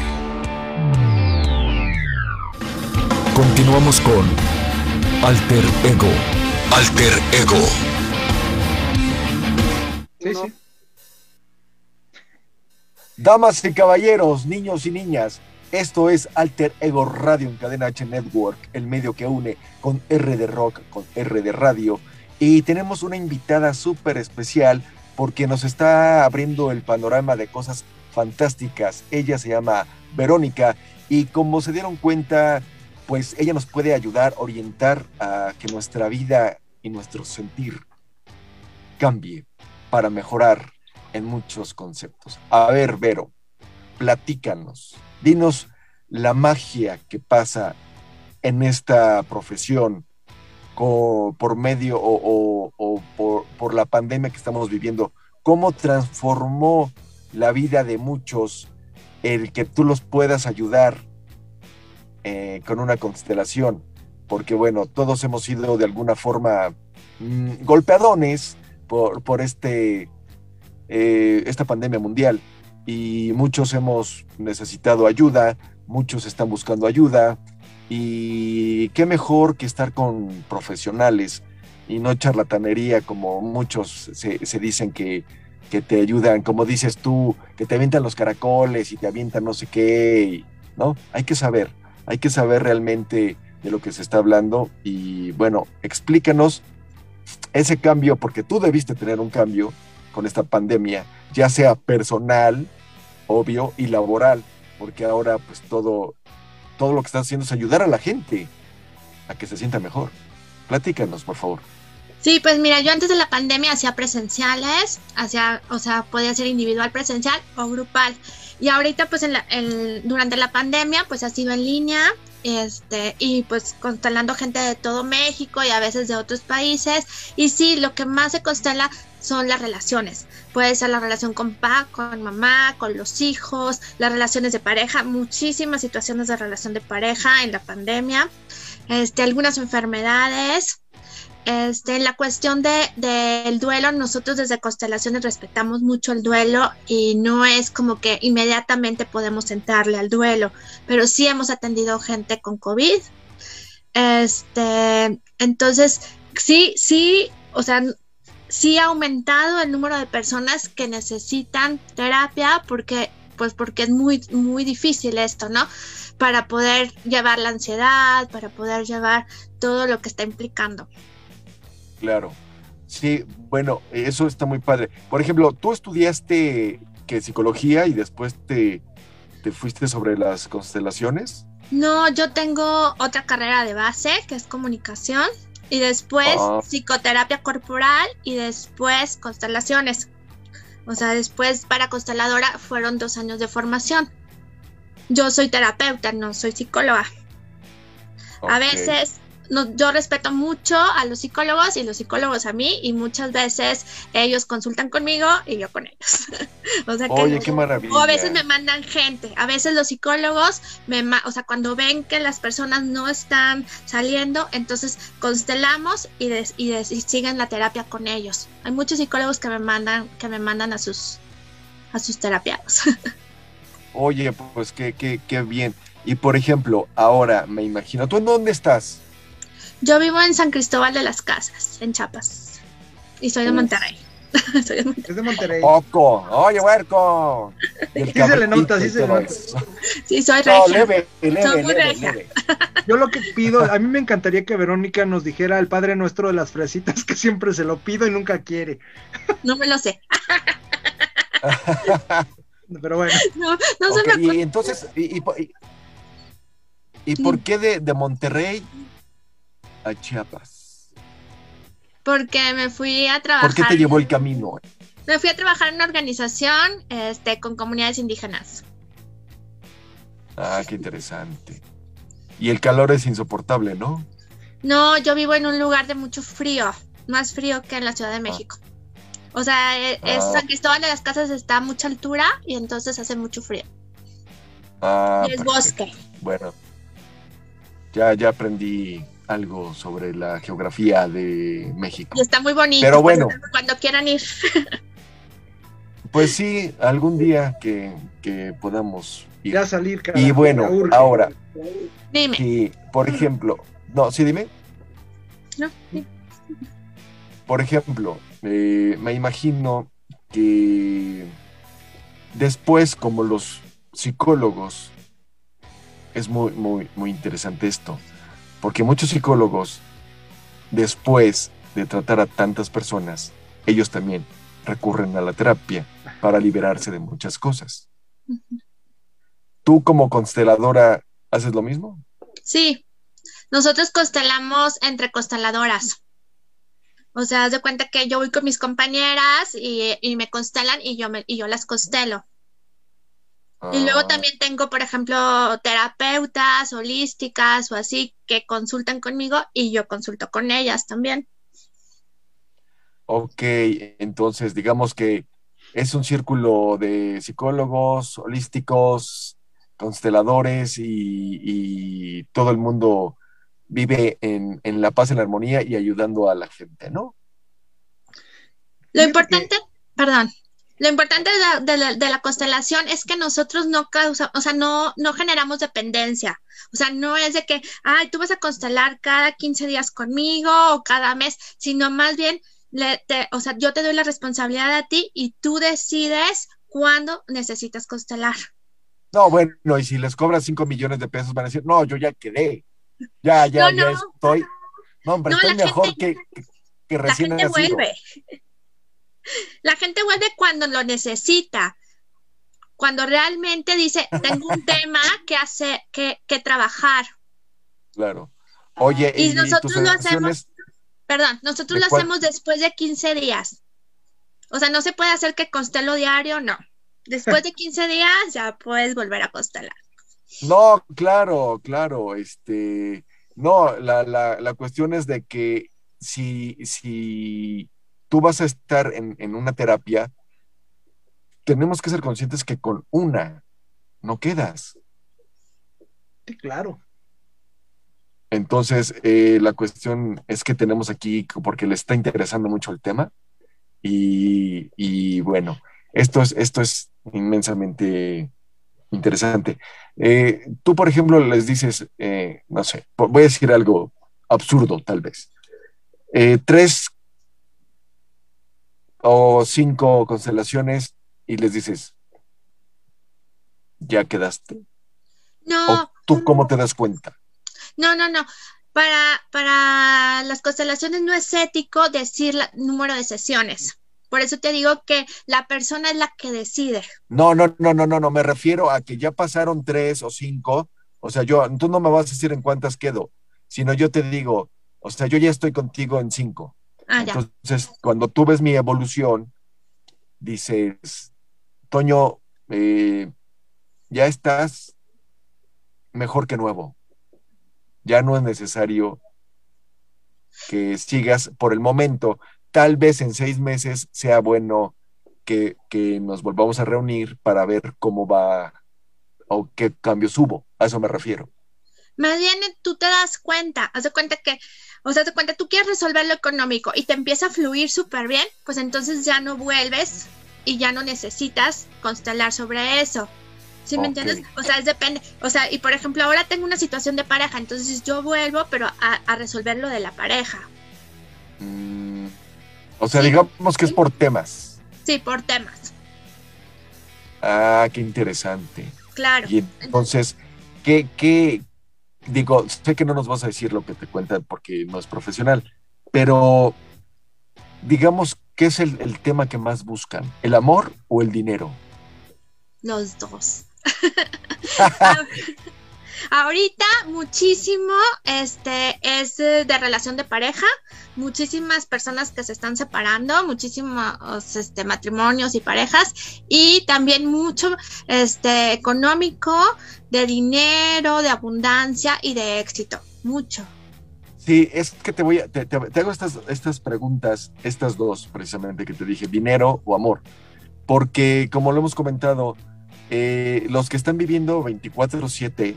A: Continuamos con Alter Ego. Alter Ego.
B: Sí, sí. Damas y caballeros, niños y niñas, esto es Alter Ego Radio en Cadena H Network, el medio que une con R de Rock, con R de Radio. Y tenemos una invitada súper especial porque nos está abriendo el panorama de cosas fantásticas. Ella se llama Verónica y como se dieron cuenta, pues ella nos puede ayudar, orientar a que nuestra vida y nuestro sentir cambie para mejorar en muchos conceptos. A ver, Vero, platícanos dinos la magia que pasa en esta profesión por medio o, por, la pandemia que estamos viviendo, cómo transformó la vida de muchos el que tú los puedas ayudar eh, con una constelación, porque bueno, todos hemos sido de alguna forma mm, golpeadones por, por este eh, esta pandemia mundial. Y muchos hemos necesitado ayuda, muchos están buscando ayuda. Y qué mejor que estar con profesionales y no charlatanería como muchos se, dicen que, que, te ayudan, como dices tú, que te avientan los caracoles y te avientan no sé qué, ¿no? Hay que saber, hay que saber realmente de lo que se está hablando y bueno, explícanos ese cambio, porque tú debiste tener un cambio con esta pandemia, ya sea personal, obvio, y laboral, porque ahora pues todo, todo lo que estás haciendo es ayudar a la gente a que se sienta mejor. Platícanos, por favor.
D: Sí, pues mira, yo antes de la pandemia hacía presenciales, hacía, o sea, podía ser individual presencial o grupal. Y ahorita, pues en durante la pandemia, pues ha sido en línea, este, y pues constelando gente de todo México y a veces de otros países. Y sí, lo que más se constela son las relaciones. Puede ser la relación con papá, con mamá, con los hijos, las relaciones de pareja, muchísimas situaciones de relación de pareja en la pandemia, este, algunas enfermedades, este, la cuestión del de, duelo, nosotros desde Constelaciones respetamos mucho el duelo y no es como que inmediatamente podemos entrarle al duelo, pero sí hemos atendido gente con COVID. Este, entonces, sí, sí, o sea, sí ha aumentado el número de personas que necesitan terapia porque, pues porque es muy, muy difícil esto, ¿no? Para poder llevar la ansiedad, para poder llevar todo lo que está implicando.
B: Claro. Sí, bueno, eso está muy padre. Por ejemplo, tú estudiaste que psicología y después te, te fuiste sobre las constelaciones.
D: No, yo tengo otra carrera de base que es comunicación y después ah. psicoterapia corporal y después constelaciones. O sea, después para consteladora fueron dos años de formación. Yo soy terapeuta, no soy psicóloga. A veces yo respeto mucho a los psicólogos y los psicólogos a mí y muchas veces ellos consultan conmigo y yo con ellos.
B: o sea Oye, qué maravilla.
D: O a veces me mandan gente, a veces los psicólogos me, o sea, cuando ven que las personas no están saliendo, entonces constelamos y, y, siguen la terapia con ellos. Hay muchos psicólogos que me mandan que me mandan a sus a sus terapiados.
B: Oye, pues qué, qué, qué bien. Y por ejemplo, ahora me imagino, ¿tú en dónde estás?
D: Yo vivo en San Cristóbal de las Casas, en Chiapas. Y soy de Monterrey.
C: soy de Monterrey. Es de Monterrey.
B: Poco. Oye, huerco.
C: Sí se le nota, sí se le nota.
D: Sí, soy regia. No, leve, leve, soy muy regia.
C: Yo lo que pido, a mí me encantaría que Verónica nos dijera el Padre Nuestro de las fresitas, que siempre se lo pido y nunca quiere.
D: No me lo sé.
C: Pero bueno.
D: No, no se me
B: Y entonces, ¿y, y, y por qué de, de Monterrey a Chiapas?
D: Porque me fui a trabajar.
B: ¿Por qué te llevó el camino?
D: Me fui a trabajar en una organización este, con comunidades indígenas.
B: Ah, qué interesante. Y el calor es insoportable, ¿no?
D: No, yo vivo en un lugar de mucho frío, más frío que en la Ciudad de México. O sea, e, es, ah. San Cristóbal de las Casas está a mucha altura y entonces hace mucho frío.
B: Ah,
D: y es bosque.
B: Bueno, ya, ya aprendí algo sobre la geografía de México.
D: Y está muy bonito.
B: Pero bueno.
D: Cuando quieran ir.
B: Pues sí, algún día que, podamos ir.
C: Ya salir,
B: Y bueno, ahora.
D: Dime.
B: Y, por ejemplo, no, sí, dime.
D: No,
B: Por ejemplo, eh, me imagino que después, como los psicólogos, es muy, muy, muy interesante esto porque muchos psicólogos, después de tratar a tantas personas, ellos también recurren a la terapia para liberarse de muchas cosas. ¿Tú como consteladora haces lo mismo?
D: Sí, nosotros constelamos entre consteladoras. O sea, haz de cuenta que yo voy con mis compañeras y, me constelan y yo, me, y yo las constelo. Y luego ah. también tengo, por ejemplo, terapeutas holísticas o así que consultan conmigo y yo consulto con ellas también.
B: Ok, entonces digamos que es un círculo de psicólogos, holísticos, consteladores y, todo el mundo vive en, en, la paz y la armonía y ayudando a la gente, ¿no?
D: Lo importante, perdón, Lo importante de la, constelación es que nosotros no causamos, o sea, no, no generamos dependencia. O sea, no es de que, ay, tú vas a constelar cada 15 días conmigo o cada mes, sino más bien, o sea, yo te doy la responsabilidad a ti y tú decides cuándo necesitas constelar.
B: No, bueno, y si les cobras 5 millones de pesos, van a decir, no, yo ya quedé. Ya, ya, ya estoy. No, hombre, estoy mejor que, que, recién
D: La gente vuelve. La gente vuelve cuando lo necesita. Cuando realmente dice, tengo un tema que hacer, que, que trabajar.
B: Claro. Oye,
D: y, nosotros lo hacemos, perdón, nosotros lo hacemos después de 15 días. O sea, no se puede hacer que constelo diario, no. Después de 15 días ya puedes volver a constelar.
B: No, claro, claro, este, no, la, la, la cuestión es de que si, si tú vas a estar en, en, una terapia, tenemos que ser conscientes que con una no quedas.
C: claro.
B: Entonces, eh, la cuestión es que tenemos aquí, porque le está interesando mucho el tema, y, y bueno, esto es, esto es inmensamente interesante. Eh, tú, por ejemplo, les dices, eh, no sé, voy a decir algo absurdo tal vez. Tres o cinco constelaciones y les dices, ¿ya quedaste?
D: No.
B: ¿Tú cómo te das cuenta?
D: No, no, no. Para, para las constelaciones no es ético decir el número de sesiones. Por eso te digo que la persona es la que decide.
B: No, no, no, no, no, no, me refiero a que ya pasaron tres o cinco. O sea, yo, tú no me vas a decir en cuántas quedo, sino yo te digo, o sea, yo ya estoy contigo en cinco.
D: Ah,
B: Entonces, cuando tú ves mi evolución, dices, Toño, eh, ya estás mejor que nuevo. Ya no es necesario que sigas por el momento tal vez en seis meses sea bueno que, nos volvamos a reunir para ver cómo va o qué cambios hubo. A eso me refiero.
D: Más bien tú te das cuenta, haz de cuenta que, o sea, te cuenta, tú quieres resolver lo económico y te empieza a fluir súper bien, pues entonces ya no vuelves y ya no necesitas constelar sobre eso. ¿Sí me entiendes? O sea, es depende. O sea, y por ejemplo, ahora tengo una situación de pareja, entonces yo vuelvo, pero a, resolver lo de la pareja.
B: Mm, o sea, digamos que es por temas.
D: Sí, por temas.
B: Ah, qué interesante.
D: Claro.
B: Y entonces, ¿qué, qué? Digo, sé que no nos vas a decir lo que te cuentan porque no es profesional, pero digamos, ¿qué es el, el tema que más buscan? ¿El amor o el dinero?
D: Los dos. Ahorita muchísimo este es de relación de pareja, muchísimas personas que se están separando, muchísimos este matrimonios y parejas. Y también mucho este económico, de dinero, de abundancia y de éxito, mucho.
B: Sí, es que te voy a, te, hago estas, estas preguntas, estas dos precisamente que te dije, dinero o amor, porque como lo hemos comentado, eh, los que están viviendo 24/7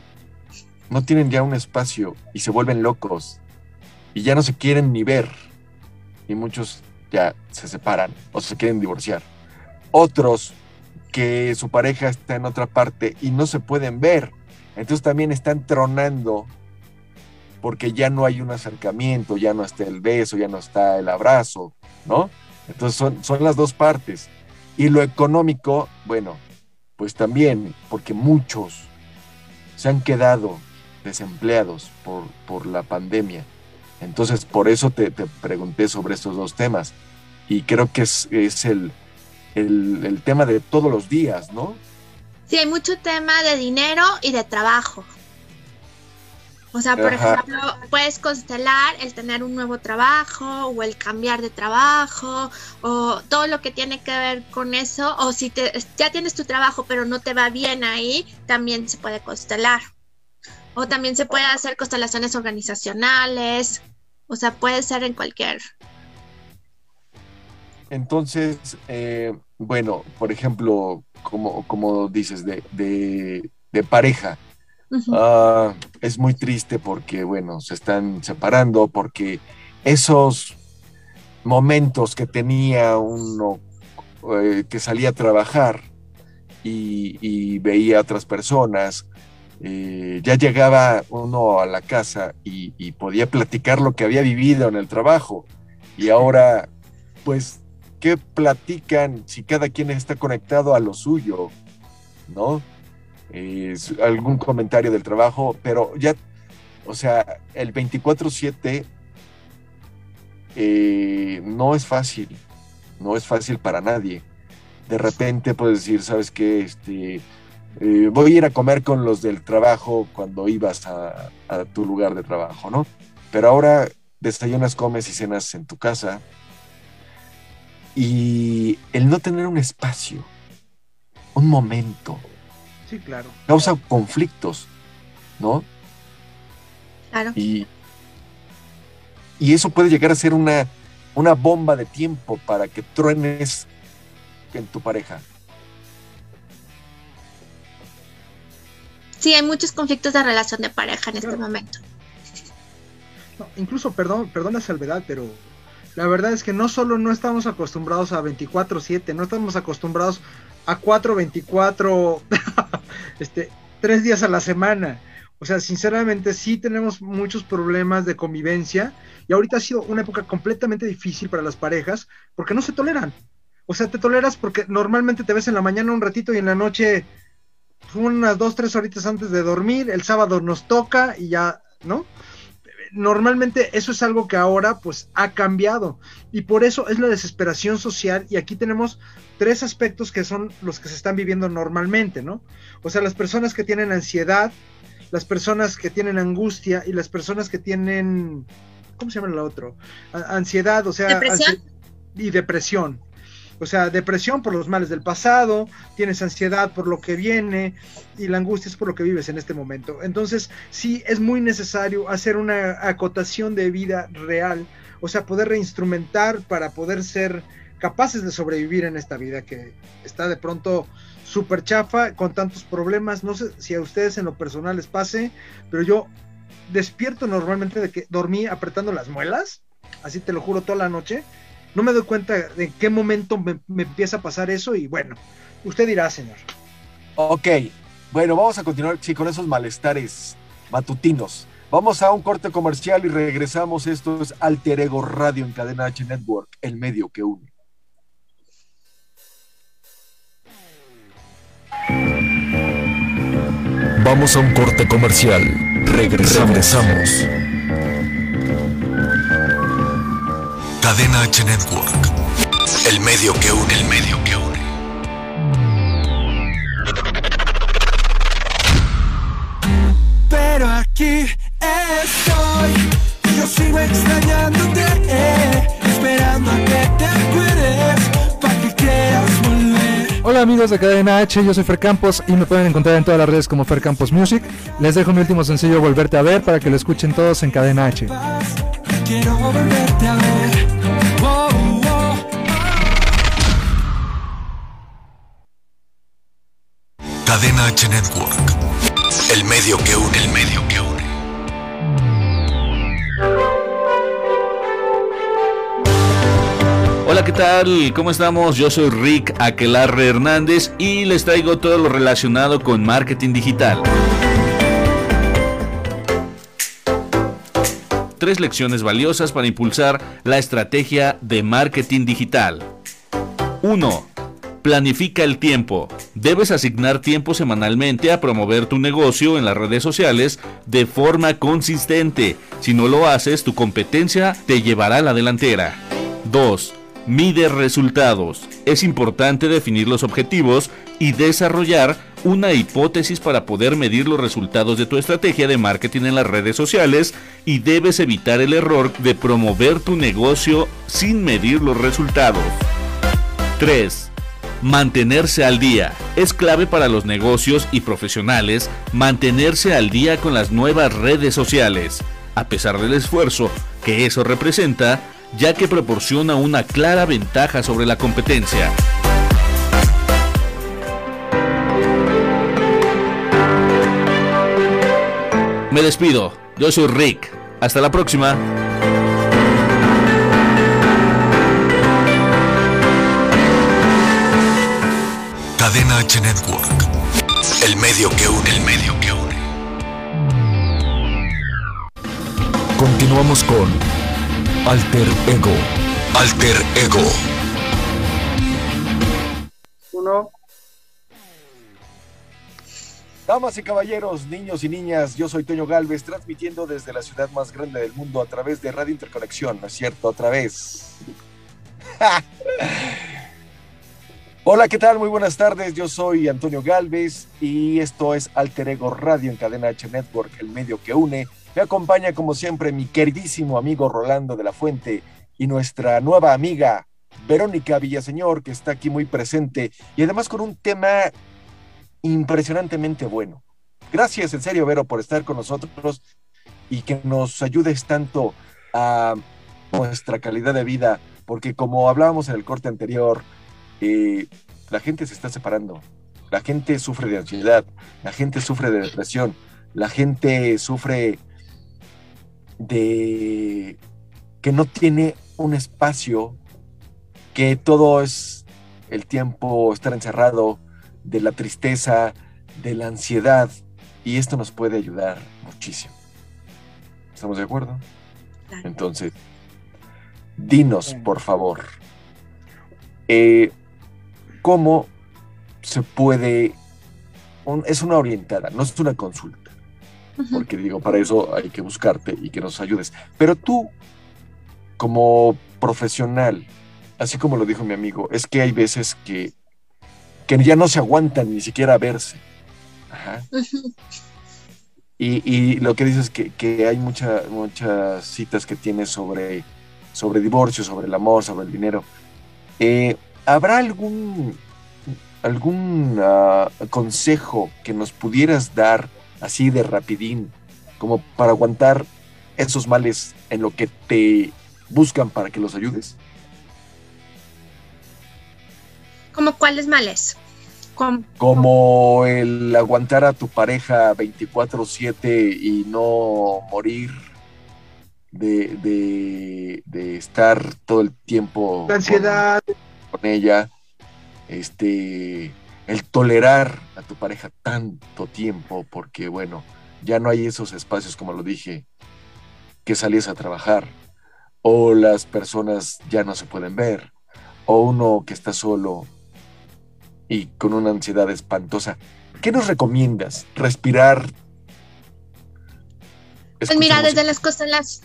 B: no tienen ya un espacio y se vuelven locos y ya no se quieren ni ver. Y muchos ya se separan o se quieren divorciar. Otros que su pareja está en otra parte y no se pueden ver. Entonces también están tronando porque ya no hay un acercamiento, ya no está el beso, ya no está el abrazo, ¿no? Entonces son, son las dos partes. Y lo económico, bueno, pues también, porque muchos se han quedado desempleados por, por la pandemia. Entonces, por eso te, pregunté sobre estos dos temas. Y creo que es, es el, el, tema de todos los días, ¿no?
D: Sí, hay mucho tema de dinero y de trabajo. O sea, por ejemplo, puedes constelar el tener un nuevo trabajo o el cambiar de trabajo o todo lo que tiene que ver con eso. O si te, ya tienes tu trabajo pero no te va bien ahí, también se puede constelar. O también se puede hacer constelaciones organizacionales. O sea, puede ser en cualquier.
B: Entonces, eh, bueno, por ejemplo, como, como dices, de, de, pareja, ah, es muy triste porque, bueno, se están separando, porque esos momentos que tenía uno eh, que salía a trabajar y, veía a otras personas, eh, ya llegaba uno a la casa y, podía platicar lo que había vivido en el trabajo. Y ahora, pues, ¿qué platican si cada quien está conectado a lo suyo? ¿No? algún comentario del trabajo, pero ya, o sea, el 24/7 eh, no es fácil, no es fácil para nadie. De repente puedes decir, ¿sabes qué? Este, eh, voy a ir a comer con los del trabajo cuando ibas a, tu lugar de trabajo, ¿no? Pero ahora desayunas, comes y cenas en tu casa. Y el no tener un espacio, un momento,
C: sí, claro.
B: causa conflictos, ¿no?
D: Claro.
B: Y, y eso puede llegar a ser una, una bomba de tiempo para que truenes en tu pareja.
D: Sí, hay muchos conflictos de relación de pareja en este momento.
C: incluso, perdón, perdón la salvedad, pero la verdad es que no solo no estamos acostumbrados a 24/7, no estamos acostumbrados a 4/24, este, tres días a la semana. O sea, sinceramente sí tenemos muchos problemas de convivencia y ahorita ha sido una época completamente difícil para las parejas porque no se toleran. O sea, te toleras porque normalmente te ves en la mañana un ratito y en la noche unas dos, tres horitas antes de dormir, el sábado nos toca y ya, ¿no? Normalmente eso es algo que ahora pues ha cambiado y por eso es la desesperación social y aquí tenemos tres aspectos que son los que se están viviendo normalmente, ¿no? O sea, las personas que tienen ansiedad, las personas que tienen angustia y las personas que tienen, ¿cómo se llama el otro? ansiedad, o sea,
D: ¿Depresión?
C: y depresión. O sea, depresión por los males del pasado, tienes ansiedad por lo que viene y la angustia es por lo que vives en este momento. Entonces, sí es muy necesario hacer una acotación de vida real, o sea, poder reinstrumentar para poder ser capaces de sobrevivir en esta vida que está de pronto súper chafa, con tantos problemas. No sé si a ustedes en lo personal les pase, pero yo despierto normalmente de que dormí apretando las muelas, así te lo juro toda la noche. No me doy cuenta de qué momento me, empieza a pasar eso y bueno, usted dirá, señor.
B: Ok, bueno, vamos a continuar sí, con esos malestares matutinos. Vamos a un corte comercial y regresamos. Esto es Alter Ego Radio en Cadena H Network, el medio que une.
A: Vamos a un corte comercial. Regresamos. Cadena H Network. El medio que une, el medio que une.
F: Pero aquí estoy. Yo sigo extrañándote, esperando a que te acuerdes, para que quieras
G: Hola amigos de Cadena H, yo soy Fer Campos y me pueden encontrar en todas las redes como Fer Campos Music. Les dejo mi último sencillo Volverte a ver para que lo escuchen todos en Cadena H.
A: Cadena H Network. El medio que une, el medio que une.
H: Hola, ¿qué tal? ¿Cómo estamos? Yo soy Rick Aquelarre Hernández y les traigo todo lo relacionado con marketing digital. Tres lecciones valiosas para impulsar la estrategia de marketing digital. 1. Planifica el tiempo. Debes asignar tiempo semanalmente a promover tu negocio en las redes sociales de forma consistente. Si no lo haces, tu competencia te llevará a la delantera. 2 Mide resultados. Es importante definir los objetivos y desarrollar una hipótesis para poder medir los resultados de tu estrategia de marketing en las redes sociales y debes evitar el error de promover tu negocio sin medir los resultados. 3. Mantenerse al día. Es clave para los negocios y profesionales mantenerse al día con las nuevas redes sociales. A pesar del esfuerzo que eso representa, ya que proporciona una clara ventaja sobre la competencia. Me despido, yo soy Rick. Hasta la próxima.
A: Cadena H Network. El medio que une, el medio que une. Continuamos con Alter Ego. Alter Ego.
B: Uno. Damas y caballeros, niños y niñas, yo soy Toño Galvez, transmitiendo desde la ciudad más grande del mundo a través de Radio Interconexión, ¿no es cierto? Otra vez. Hola, ¿qué tal? Muy buenas tardes. Yo soy Antonio Galvez y esto es Alter Ego Radio en Cadena H Network, el medio que une. Me acompaña, como siempre, mi queridísimo amigo Rolando de la Fuente y nuestra nueva amiga Verónica Villaseñor, que está aquí muy presente y además con un tema impresionantemente bueno. Gracias, en serio, Vero, por estar con nosotros y que nos ayudes tanto a nuestra calidad de vida, porque como hablábamos en el corte anterior, eh, la gente se está separando, la gente sufre de ansiedad, la gente sufre de depresión, la gente sufre de que no tiene un espacio, que todo es el tiempo estar encerrado, de la tristeza, de la ansiedad, y esto nos puede ayudar muchísimo. ¿Estamos de acuerdo? Entonces, dinos, por favor, eh, cómo se puede, es una orientada, no es una consulta, porque digo, para eso hay que buscarte y que nos ayudes. Pero tú, como profesional, así como lo dijo mi amigo, es que hay veces que, que ya no se aguantan ni siquiera a verse. y, lo que dices es que, que hay muchas muchas citas que tienes sobre, sobre divorcio, sobre el amor, sobre el dinero. Eh, ¿Habrá algún, algún ah, consejo que nos pudieras dar así de rapidín, como para aguantar esos males en lo que te buscan para que los ayudes?
D: ¿Como cuáles males?
B: Como el aguantar a tu pareja 24/7 y no morir de, de, estar todo el tiempo...
C: La ansiedad
B: con ella, este, el tolerar a tu pareja tanto tiempo, porque bueno, ya no hay esos espacios, como lo dije, que salies a trabajar, o las personas ya no se pueden ver, o uno que está solo y con una ansiedad espantosa. ¿Qué nos recomiendas? ¿Respirar?
D: Pues mira, desde las,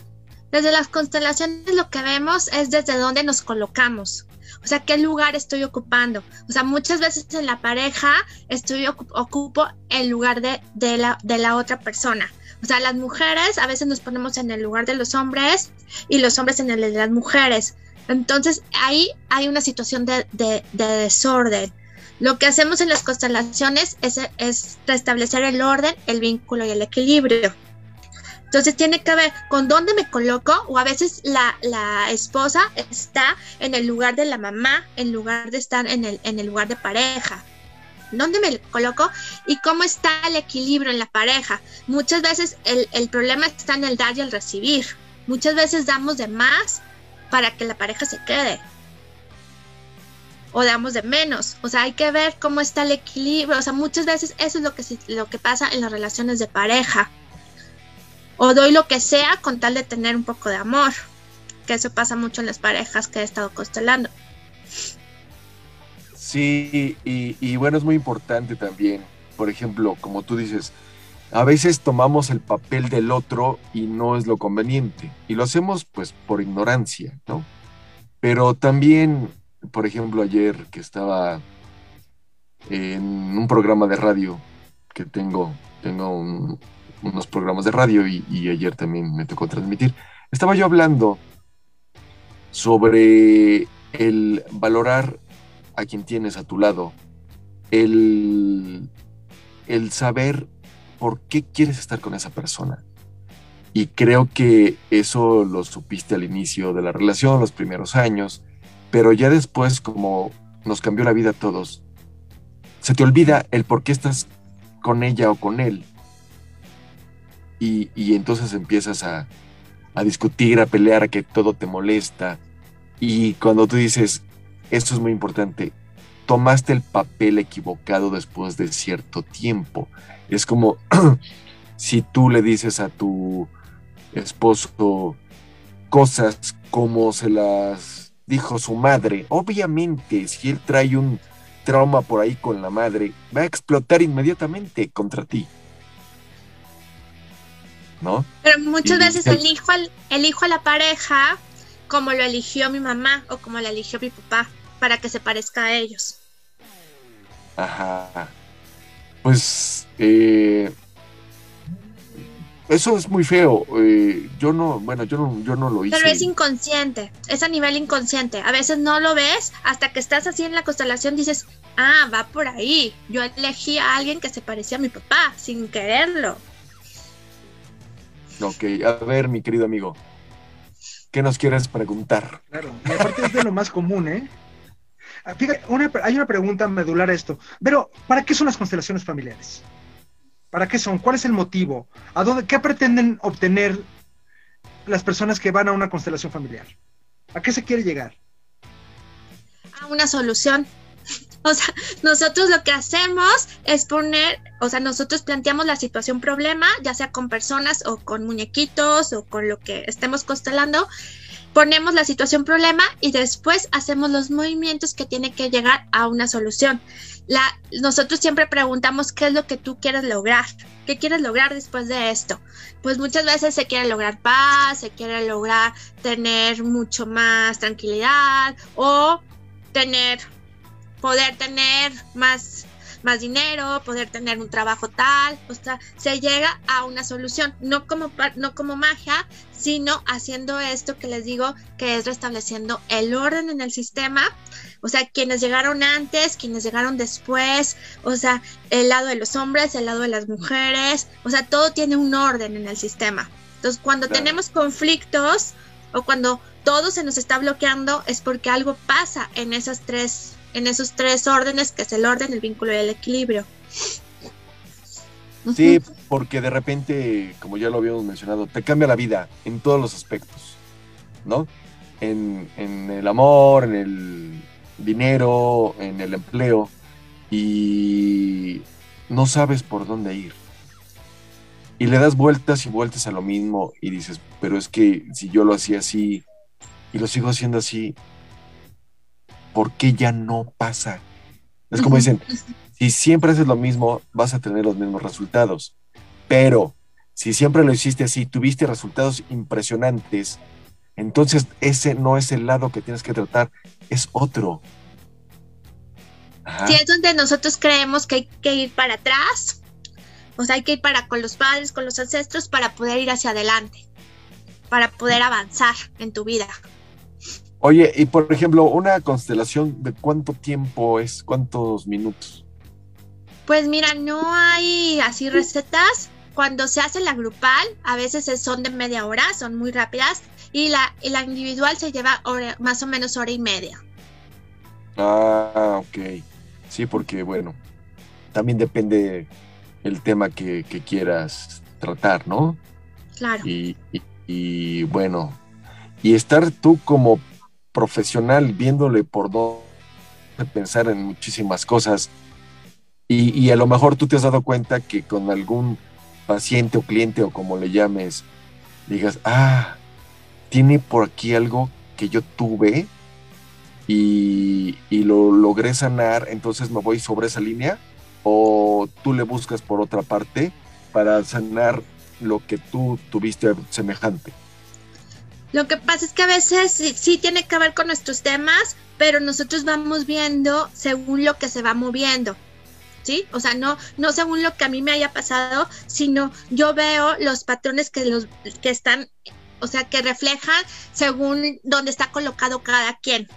D: desde las constelaciones lo que vemos es desde dónde nos colocamos. O sea, ¿qué lugar estoy ocupando? O sea, muchas veces en la pareja estoy ocupo el lugar de, de, la, de la otra persona. O sea, las mujeres a veces nos ponemos en el lugar de los hombres y los hombres en el de las mujeres. Entonces ahí hay una situación de, de, desorden. Lo que hacemos en las constelaciones es, es restablecer el orden, el vínculo y el equilibrio. Entonces tiene que ver con dónde me coloco o a veces la, esposa está en el lugar de la mamá en lugar de estar en el, en el lugar de pareja. ¿Dónde me coloco? Y cómo está el equilibrio en la pareja. Muchas veces el, el problema está en el dar y el recibir. Muchas veces damos de más para que la pareja se quede. O damos de menos. O sea, hay que ver cómo está el equilibrio. O sea, muchas veces eso es lo que, lo que pasa en las relaciones de pareja o doy lo que sea con tal de tener un poco de amor, que eso pasa mucho en las parejas que he estado constelando.
B: Sí, y, bueno, es muy importante también, por ejemplo, como tú dices, a veces tomamos el papel del otro y no es lo conveniente, y lo hacemos pues por ignorancia, ¿no? Pero también, por ejemplo, ayer que estaba en un programa de radio que tengo, tengo un, unos programas de radio y, ayer también me tocó transmitir. Estaba yo hablando sobre el valorar a quien tienes a tu lado, el, el saber por qué quieres estar con esa persona. Y creo que eso lo supiste al inicio de la relación, los primeros años, pero ya después, como nos cambió la vida a todos, se te olvida el por qué estás con ella o con él y, entonces empiezas a, discutir, a pelear, a que todo te molesta. Y cuando tú dices, esto es muy importante, tomaste el papel equivocado después de cierto tiempo. Es como si tú le dices a tu esposo cosas como se las dijo su madre. Obviamente, si él trae un trauma por ahí con la madre, va a explotar inmediatamente contra ti. ¿No?
D: Pero muchas veces elijo, al, elijo a la pareja como lo eligió mi mamá o como lo eligió mi papá, para que se parezca a ellos.
B: Ajá. Pues eh, eso es muy feo. Eh, yo no, bueno, yo no, yo no lo hice.
D: Pero es inconsciente, es a nivel inconsciente. A veces no lo ves hasta que estás así en la constelación, dices, ah, va por ahí. Yo elegí a alguien que se parecía a mi papá, sin quererlo.
B: Ok, a ver, mi querido amigo, ¿qué nos quieres preguntar?
C: Claro, y aparte es de lo más común, ¿eh? Ah, fíjate, hay una pregunta medular a esto. Pero, ¿para qué son las constelaciones familiares? ¿Para qué son? ¿Cuál es el motivo? ¿A dónde, ¿Qué pretenden obtener las personas que van a una constelación familiar? ¿A qué se quiere llegar?
D: A una solución. O sea, nosotros lo que hacemos es poner, o sea, nosotros planteamos la situación problema, ya sea con personas o con muñequitos o con lo que estemos constelando, ponemos la situación problema y después hacemos los movimientos que tiene que llegar a una solución. Nosotros siempre preguntamos qué es lo que tú quieres lograr, qué quieres lograr después de esto. Pues muchas veces se quiere lograr paz, se quiere lograr tener mucho más tranquilidad o tener, poder tener más más dinero, poder tener un trabajo tal, o sea, se llega a una solución, no como, no como magia, sino haciendo esto que les digo, que es restableciendo el orden en el sistema, o sea, quienes llegaron antes, quienes llegaron después, o sea, el lado de los hombres, el lado de las mujeres, o sea, todo tiene un orden en el sistema. Entonces, cuando tenemos conflictos o cuando todo se nos está bloqueando, es porque algo pasa en esas tres en esos tres órdenes, que es el orden, el vínculo y el equilibrio.
B: Sí, porque de repente, como ya lo habíamos mencionado, te cambia la vida en todos los aspectos, ¿no? En, en el amor, en el dinero, en el empleo, y no sabes por dónde ir. Y le das vueltas y vueltas a lo mismo y dices, pero es que si yo lo hacía así y lo sigo haciendo así, ¿por qué ya no pasa? Es como dicen, si siempre haces lo mismo, vas a tener los mismos resultados. Pero si siempre lo hiciste así, tuviste resultados impresionantes, entonces ese no es el lado que tienes que tratar, es otro.
D: Si es donde nosotros creemos que hay que ir para atrás, o sea, hay que ir para con los padres, con los ancestros, para poder ir hacia adelante, para poder avanzar en tu vida.
B: Oye, y por ejemplo, una constelación de cuánto tiempo es, cuántos minutos.
D: Pues mira, no hay así recetas. Cuando se hace la grupal, a veces son de media hora, son muy rápidas, y la, la individual se lleva más o menos hora y media.
B: Ah, ok. Sí, porque bueno, también depende el tema que, quieras tratar, ¿no?
D: Claro.
B: y, y bueno, y estar tú como profesional viéndole por dónde pensar en muchísimas cosas. Y, a lo mejor tú te has dado cuenta que con algún paciente o cliente o como le llames, digas, ah, tiene por aquí algo que yo tuve y, y, lo logré sanar, entonces me voy sobre esa línea, o tú le buscas por otra parte para sanar lo que tú tuviste semejante.
D: Lo que pasa es que a veces sí, tiene que ver con nuestros temas, pero nosotros vamos viendo según lo que se va moviendo. ¿Sí? O sea, no, no según lo que a mí me haya pasado, sino yo veo los patrones que los que están, o sea, que reflejan según dónde está colocado cada quien.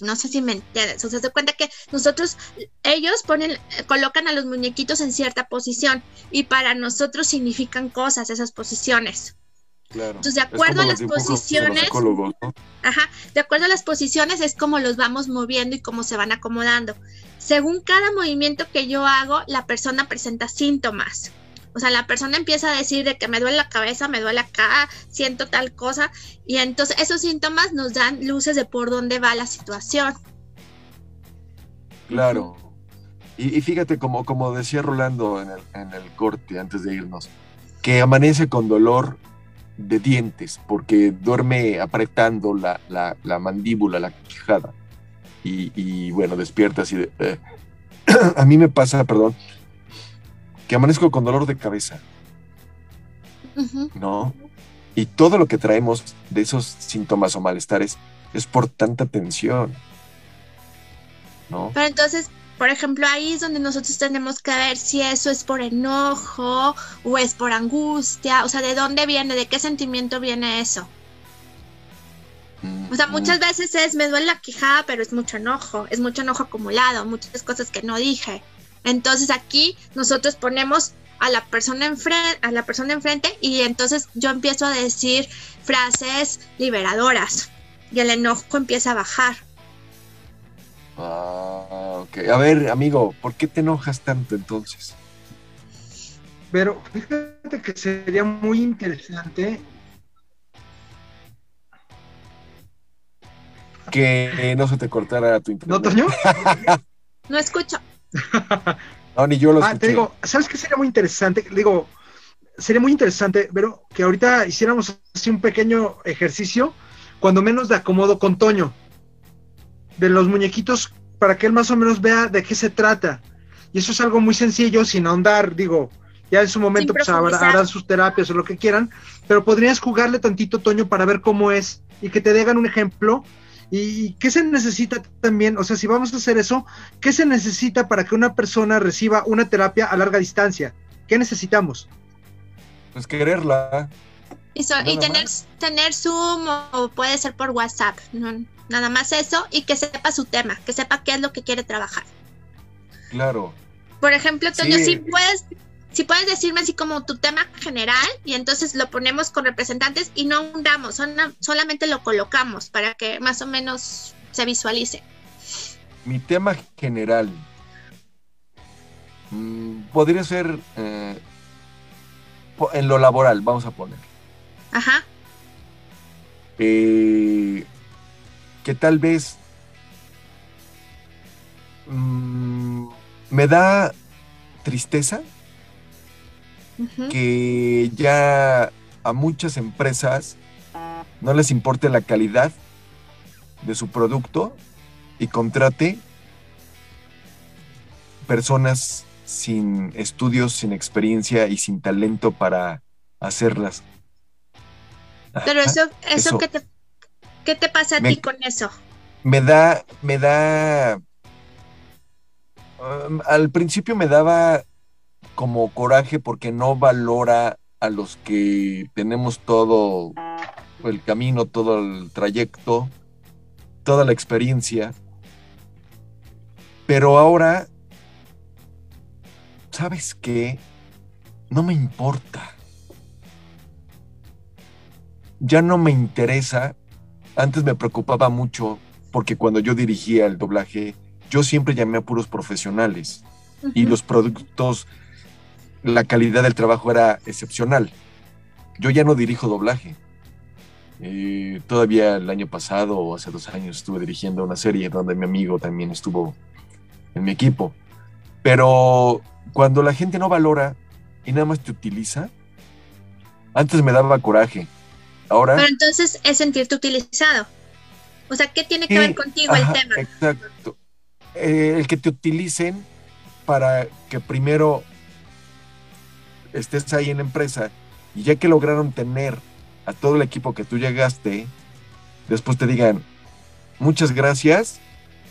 D: No sé si me entiendes. O sea, se cuenta que nosotros, ellos ponen, colocan a los muñequitos en cierta posición y para nosotros significan cosas esas posiciones. Entonces, de acuerdo a las posiciones, ajá, de acuerdo a las posiciones es como los vamos moviendo y cómo se van acomodando. Según cada movimiento que yo hago, la persona presenta síntomas. O sea, la persona empieza a decir de que me duele la cabeza, me duele acá, siento tal cosa, y entonces esos síntomas nos dan luces de por dónde va la situación.
B: Claro. Y, fíjate, como, como decía Rolando en el, en el corte antes de irnos, que amanece con dolor de dientes porque duerme apretando la, la, mandíbula, la quijada. Y, bueno, despierta así de... Eh. a mí me pasa, perdón, que amanezco con dolor de cabeza. ¿No? Y todo lo que traemos de esos síntomas o malestares es por tanta tensión. ¿No?
D: Pero entonces, por ejemplo, ahí es donde nosotros tenemos que ver si eso es por enojo o es por angustia, o sea, de dónde viene, de qué sentimiento viene eso. O sea, muchas veces es, me duele la quijada, pero es mucho enojo, es mucho enojo acumulado, muchas cosas que no dije. Entonces aquí nosotros ponemos a la persona enfrente, a la persona enfrente y entonces yo empiezo a decir frases liberadoras y el enojo empieza a bajar.
B: Ah, ok. A ver, amigo, ¿por qué te enojas tanto entonces?
C: Pero fíjate que sería muy interesante.
B: Que no se te cortara tu
C: internet. ¿No, Toño?
D: no escucho.
B: no, ni yo lo
C: ah, te digo, ¿sabes qué sería muy interesante? Digo, sería muy interesante, pero que ahorita hiciéramos así un pequeño ejercicio, cuando menos de acomodo con Toño de los muñequitos para que él más o menos vea de qué se trata. Y eso es algo muy sencillo, sin ahondar, digo, ya en su momento pues harán sus terapias o lo que quieran, pero podrías jugarle tantito, Toño, para ver cómo es y que te digan un ejemplo. ¿Y qué se necesita también? O sea, si vamos a hacer eso, ¿qué se necesita para que una persona reciba una terapia a larga distancia? ¿Qué necesitamos?
B: Pues quererla.
D: Y tener, tener Zoom o, puede ser por WhatsApp. ¿no? nada más eso, y que sepa su tema, que sepa qué es lo que quiere trabajar.
B: Claro.
D: Por ejemplo, Toño, si puedes, si puedes decirme así como tu tema general, y entonces lo ponemos con representantes y no hundamos, solamente lo colocamos para que más o menos se visualice.
B: Mi tema general mm, podría ser eh, en lo laboral, vamos a poner.
D: Ajá.
B: Eh, que tal vez mm, me da tristeza que ya a muchas empresas no les importe la calidad de su producto y contrate personas sin estudios, sin experiencia y sin talento para hacerlas.
D: Pero eso, eso, que te ¿Qué te pasa a ti con eso?
B: Me da, me da. Um, al principio me daba como coraje porque no valora a los que tenemos todo el camino, todo el trayecto, toda la experiencia. Pero ahora, ¿sabes qué? No me importa. Ya no me interesa antes me preocupaba mucho porque cuando yo dirigía el doblaje, yo siempre llamé a puros profesionales y los productos, la calidad del trabajo era excepcional. Yo ya no dirijo doblaje. Eh, todavía el año pasado o hace dos años estuve dirigiendo una serie donde mi amigo también estuvo en mi equipo. Pero cuando la gente no valora y nada más te utiliza, antes me daba coraje Ahora.
D: Pero entonces es sentirte utilizado. O sea, ¿qué tiene que ver contigo el tema?
B: Exacto. Eh, el que te utilicen para que primero estés ahí en la empresa y ya que lograron tener a todo el equipo que tú llegaste, después te digan, muchas gracias,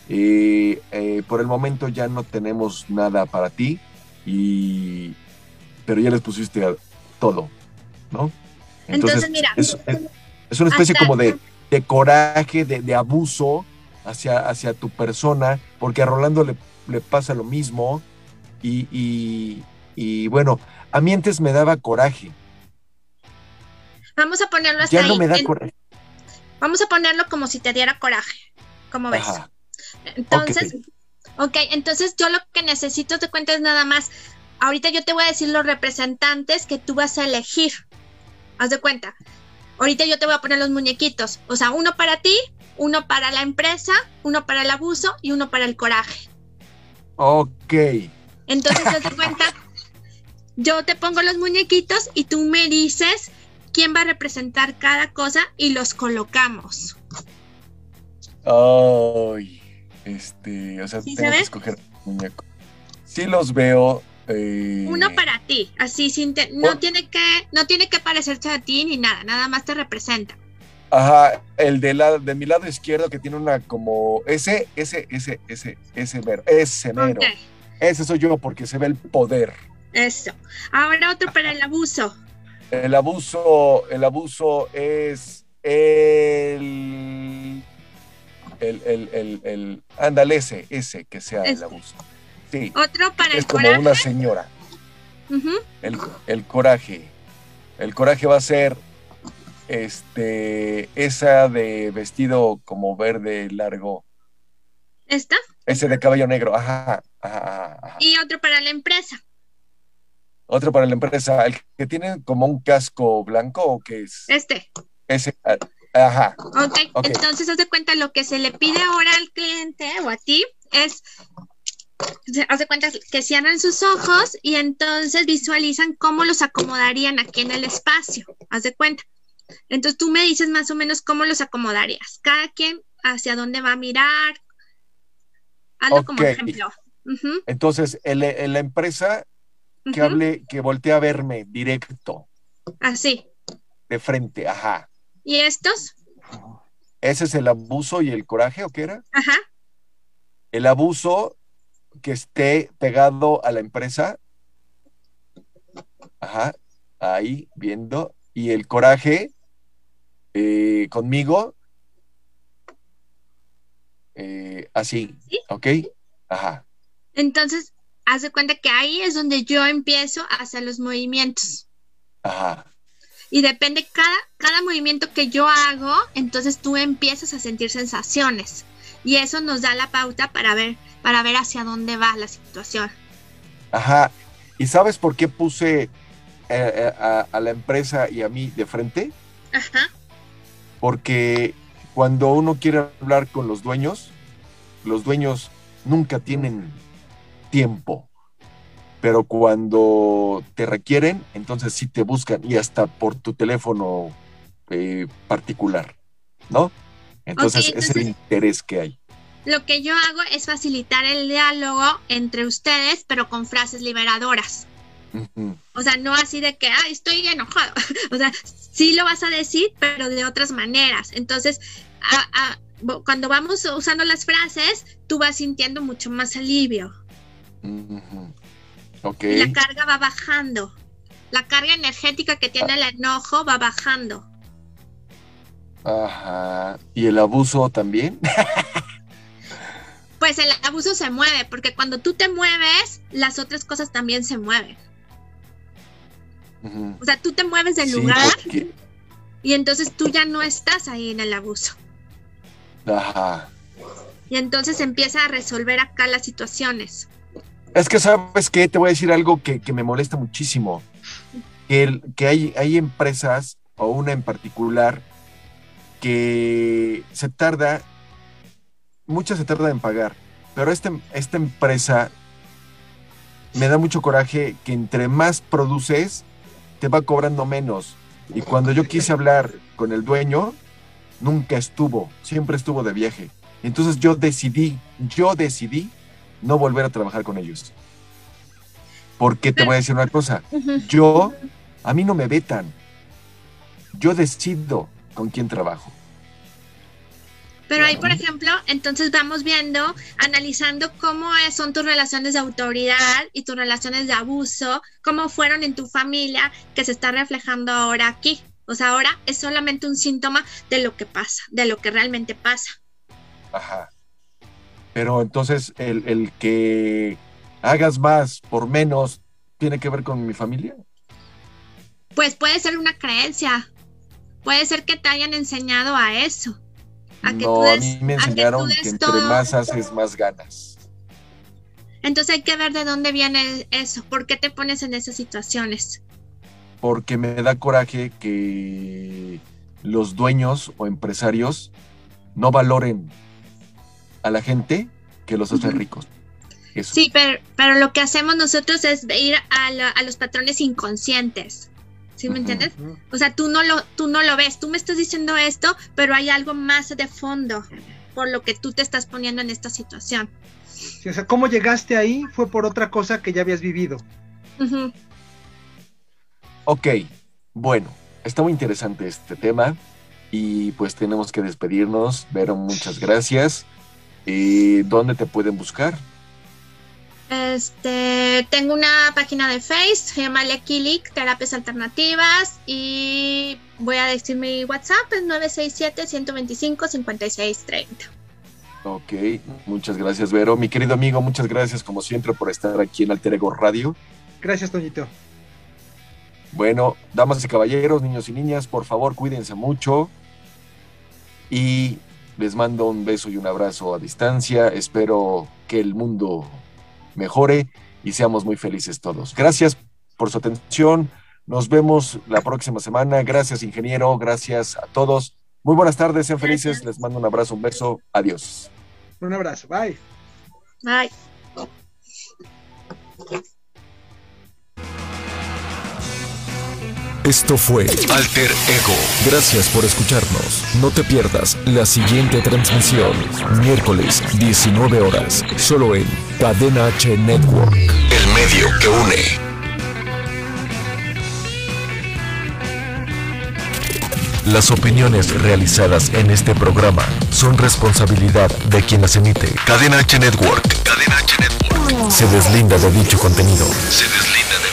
B: eh, eh, por el momento ya no tenemos nada para ti, y, pero ya les pusiste todo, ¿no?
D: Entonces, mira.
B: Es, una especie como de, coraje, de, abuso hacia, hacia tu persona, porque a Rolando le, pasa lo mismo. Y, bueno, a mí antes me daba coraje.
D: Vamos a ponerlo así.
B: Ya no me da coraje.
D: Vamos a ponerlo como si te diera coraje. ¿Cómo ves? Entonces, ok, entonces yo lo que necesito te cuentes nada más. Ahorita yo te voy a decir los representantes que tú vas a elegir haz de cuenta. Ahorita yo te voy a poner los muñequitos. O sea, uno para ti, uno para la empresa, uno para el abuso y uno para el coraje.
B: Ok.
D: Entonces, te cuenta, yo te pongo los muñequitos y tú me dices quién va a representar cada cosa y los colocamos.
B: Ay, este, o sea, tengo que escoger muñeco. Sí los veo.
D: Eh, Uno para ti, así sin no tiene que no tiene que parecerse a ti ni nada, nada más te representa.
B: Ajá, el de la de mi lado izquierdo que tiene una como ese ese ese ese ese mero, ese mero. Ese soy yo porque se ve el poder.
D: Eso. Ahora otro para el abuso.
B: El abuso, el abuso es el el, el, el, el ándale ese, ese que sea el abuso. Sí.
D: Otro para
B: es como una señora. el, el, coraje. El coraje va a ser este esa de vestido como verde largo.
D: ¿Esta?
B: Ese de cabello negro, ajá, ajá, ajá.
D: Y otro para la empresa.
B: Otro para la empresa, el que tiene como un casco blanco o qué es?
D: Este.
B: Ese, ah, ajá.
D: Okay. ok, entonces haz de cuenta lo que se le pide ahora al cliente o a ti es haz de cuenta que cierran sus ojos y entonces visualizan cómo los acomodarían aquí en el espacio. Haz de cuenta. Entonces tú me dices más o menos cómo los acomodarías. Cada quien hacia dónde va a mirar. Algo como ejemplo.
B: Entonces, en, la empresa que hable, que voltee a verme directo.
D: Así.
B: De frente, ajá.
D: ¿Y estos?
B: ¿Ese es el abuso y el coraje o qué era?
D: Ajá.
B: El abuso que esté pegado a la empresa. Ajá. Ahí, viendo. Y el coraje eh, conmigo. Eh, así. ¿Ok? Ajá.
D: Entonces, haz de cuenta que ahí es donde yo empiezo a hacer los movimientos.
B: Ajá.
D: Y depende cada, cada movimiento que yo hago, entonces tú empiezas a sentir sensaciones. Y eso nos da la pauta para ver, para ver hacia dónde va la situación.
B: Ajá. ¿Y sabes por qué puse eh, eh, a, la empresa y a mí de frente?
D: Ajá.
B: Porque cuando uno quiere hablar con los dueños, los dueños nunca tienen tiempo. Pero cuando te requieren, entonces sí te buscan y hasta por tu teléfono eh, particular, ¿no? Entonces, es el interés que hay.
D: Lo que yo hago es facilitar el diálogo entre ustedes, pero con frases liberadoras. O sea, no así de que, ay, estoy enojado. o sea, sí lo vas a decir, pero de otras maneras. Entonces, cuando vamos usando las frases, tú vas sintiendo mucho más alivio.
B: Y
D: la carga va bajando. La carga energética que tiene el enojo va bajando.
B: Ajá. ¿Y el abuso también?
D: pues el abuso se mueve, porque cuando tú te mueves, las otras cosas también se mueven. O sea, tú te mueves del lugar y entonces tú ya no estás ahí en el abuso.
B: Ajá.
D: Y entonces empieza a resolver acá las situaciones.
B: Es que sabes que te voy a decir algo que, me molesta muchísimo. Que, el, que hay, hay empresas, o una en particular, que se tarda, muchas se tarda en pagar, pero este, esta empresa me da mucho coraje que entre más produces, te va cobrando menos. Y cuando yo quise hablar con el dueño, nunca estuvo, siempre estuvo de viaje. Entonces yo decidí, yo decidí no volver a trabajar con ellos. Porque te voy a decir una cosa, yo, a mí no me vetan, yo decido con quién trabajo.
D: Pero ahí, por ejemplo, entonces vamos viendo, analizando cómo son tus relaciones de autoridad y tus relaciones de abuso, cómo fueron en tu familia, que se está reflejando ahora aquí. O sea, ahora es solamente un síntoma de lo que pasa, de lo que realmente pasa.
B: Ajá. Pero entonces el, el que hagas más por menos tiene que ver con mi familia.
D: Pues puede ser una creencia. Puede ser que te hayan enseñado a eso.
B: A que no, a mí me enseñaron que, entre más haces, más ganas.
D: Entonces hay que ver de dónde viene eso. ¿Por qué te pones en esas situaciones?
B: Porque me da coraje que los dueños o empresarios no valoren a la gente que los hace ricos.
D: Sí, pero, pero lo que hacemos nosotros es ir a, los patrones inconscientes. ¿Sí me entiendes? O sea, tú no, lo, tú no lo ves, tú me estás diciendo esto, pero hay algo más de fondo por lo que tú te estás poniendo en esta situación.
C: o sea, ¿cómo llegaste ahí? Fue por otra cosa que ya habías vivido.
B: Ok, bueno, está muy interesante este tema y pues tenemos que despedirnos. Vero, muchas gracias. ¿Y ¿Dónde te pueden buscar?
D: Este, tengo una página de Facebook, se llama Kilik, Terapias Alternativas, y voy a decir mi WhatsApp, es 967-125-5630.
B: Ok, muchas gracias, Vero. Mi querido amigo, muchas gracias como siempre por estar aquí en Alter Ego Radio.
C: Gracias, Toñito.
B: Bueno, damas y caballeros, niños y niñas, por favor, cuídense mucho. Y les mando un beso y un abrazo a distancia. Espero que el mundo mejore y seamos muy felices todos. Gracias por su atención. Nos vemos la próxima semana. Gracias, ingeniero. Gracias a todos. Muy buenas tardes, sean felices. Les mando un abrazo, un beso. Adiós.
C: Un abrazo. Bye.
D: Bye.
A: Esto fue Alter Ego. Gracias por escucharnos. No te pierdas la siguiente transmisión, miércoles 19 horas, solo en Cadena H Network, el medio que une. Las opiniones realizadas en este programa son responsabilidad de quien las emite. Cadena H Network. Cadena H Network. Se deslinda de dicho contenido. Se deslinda de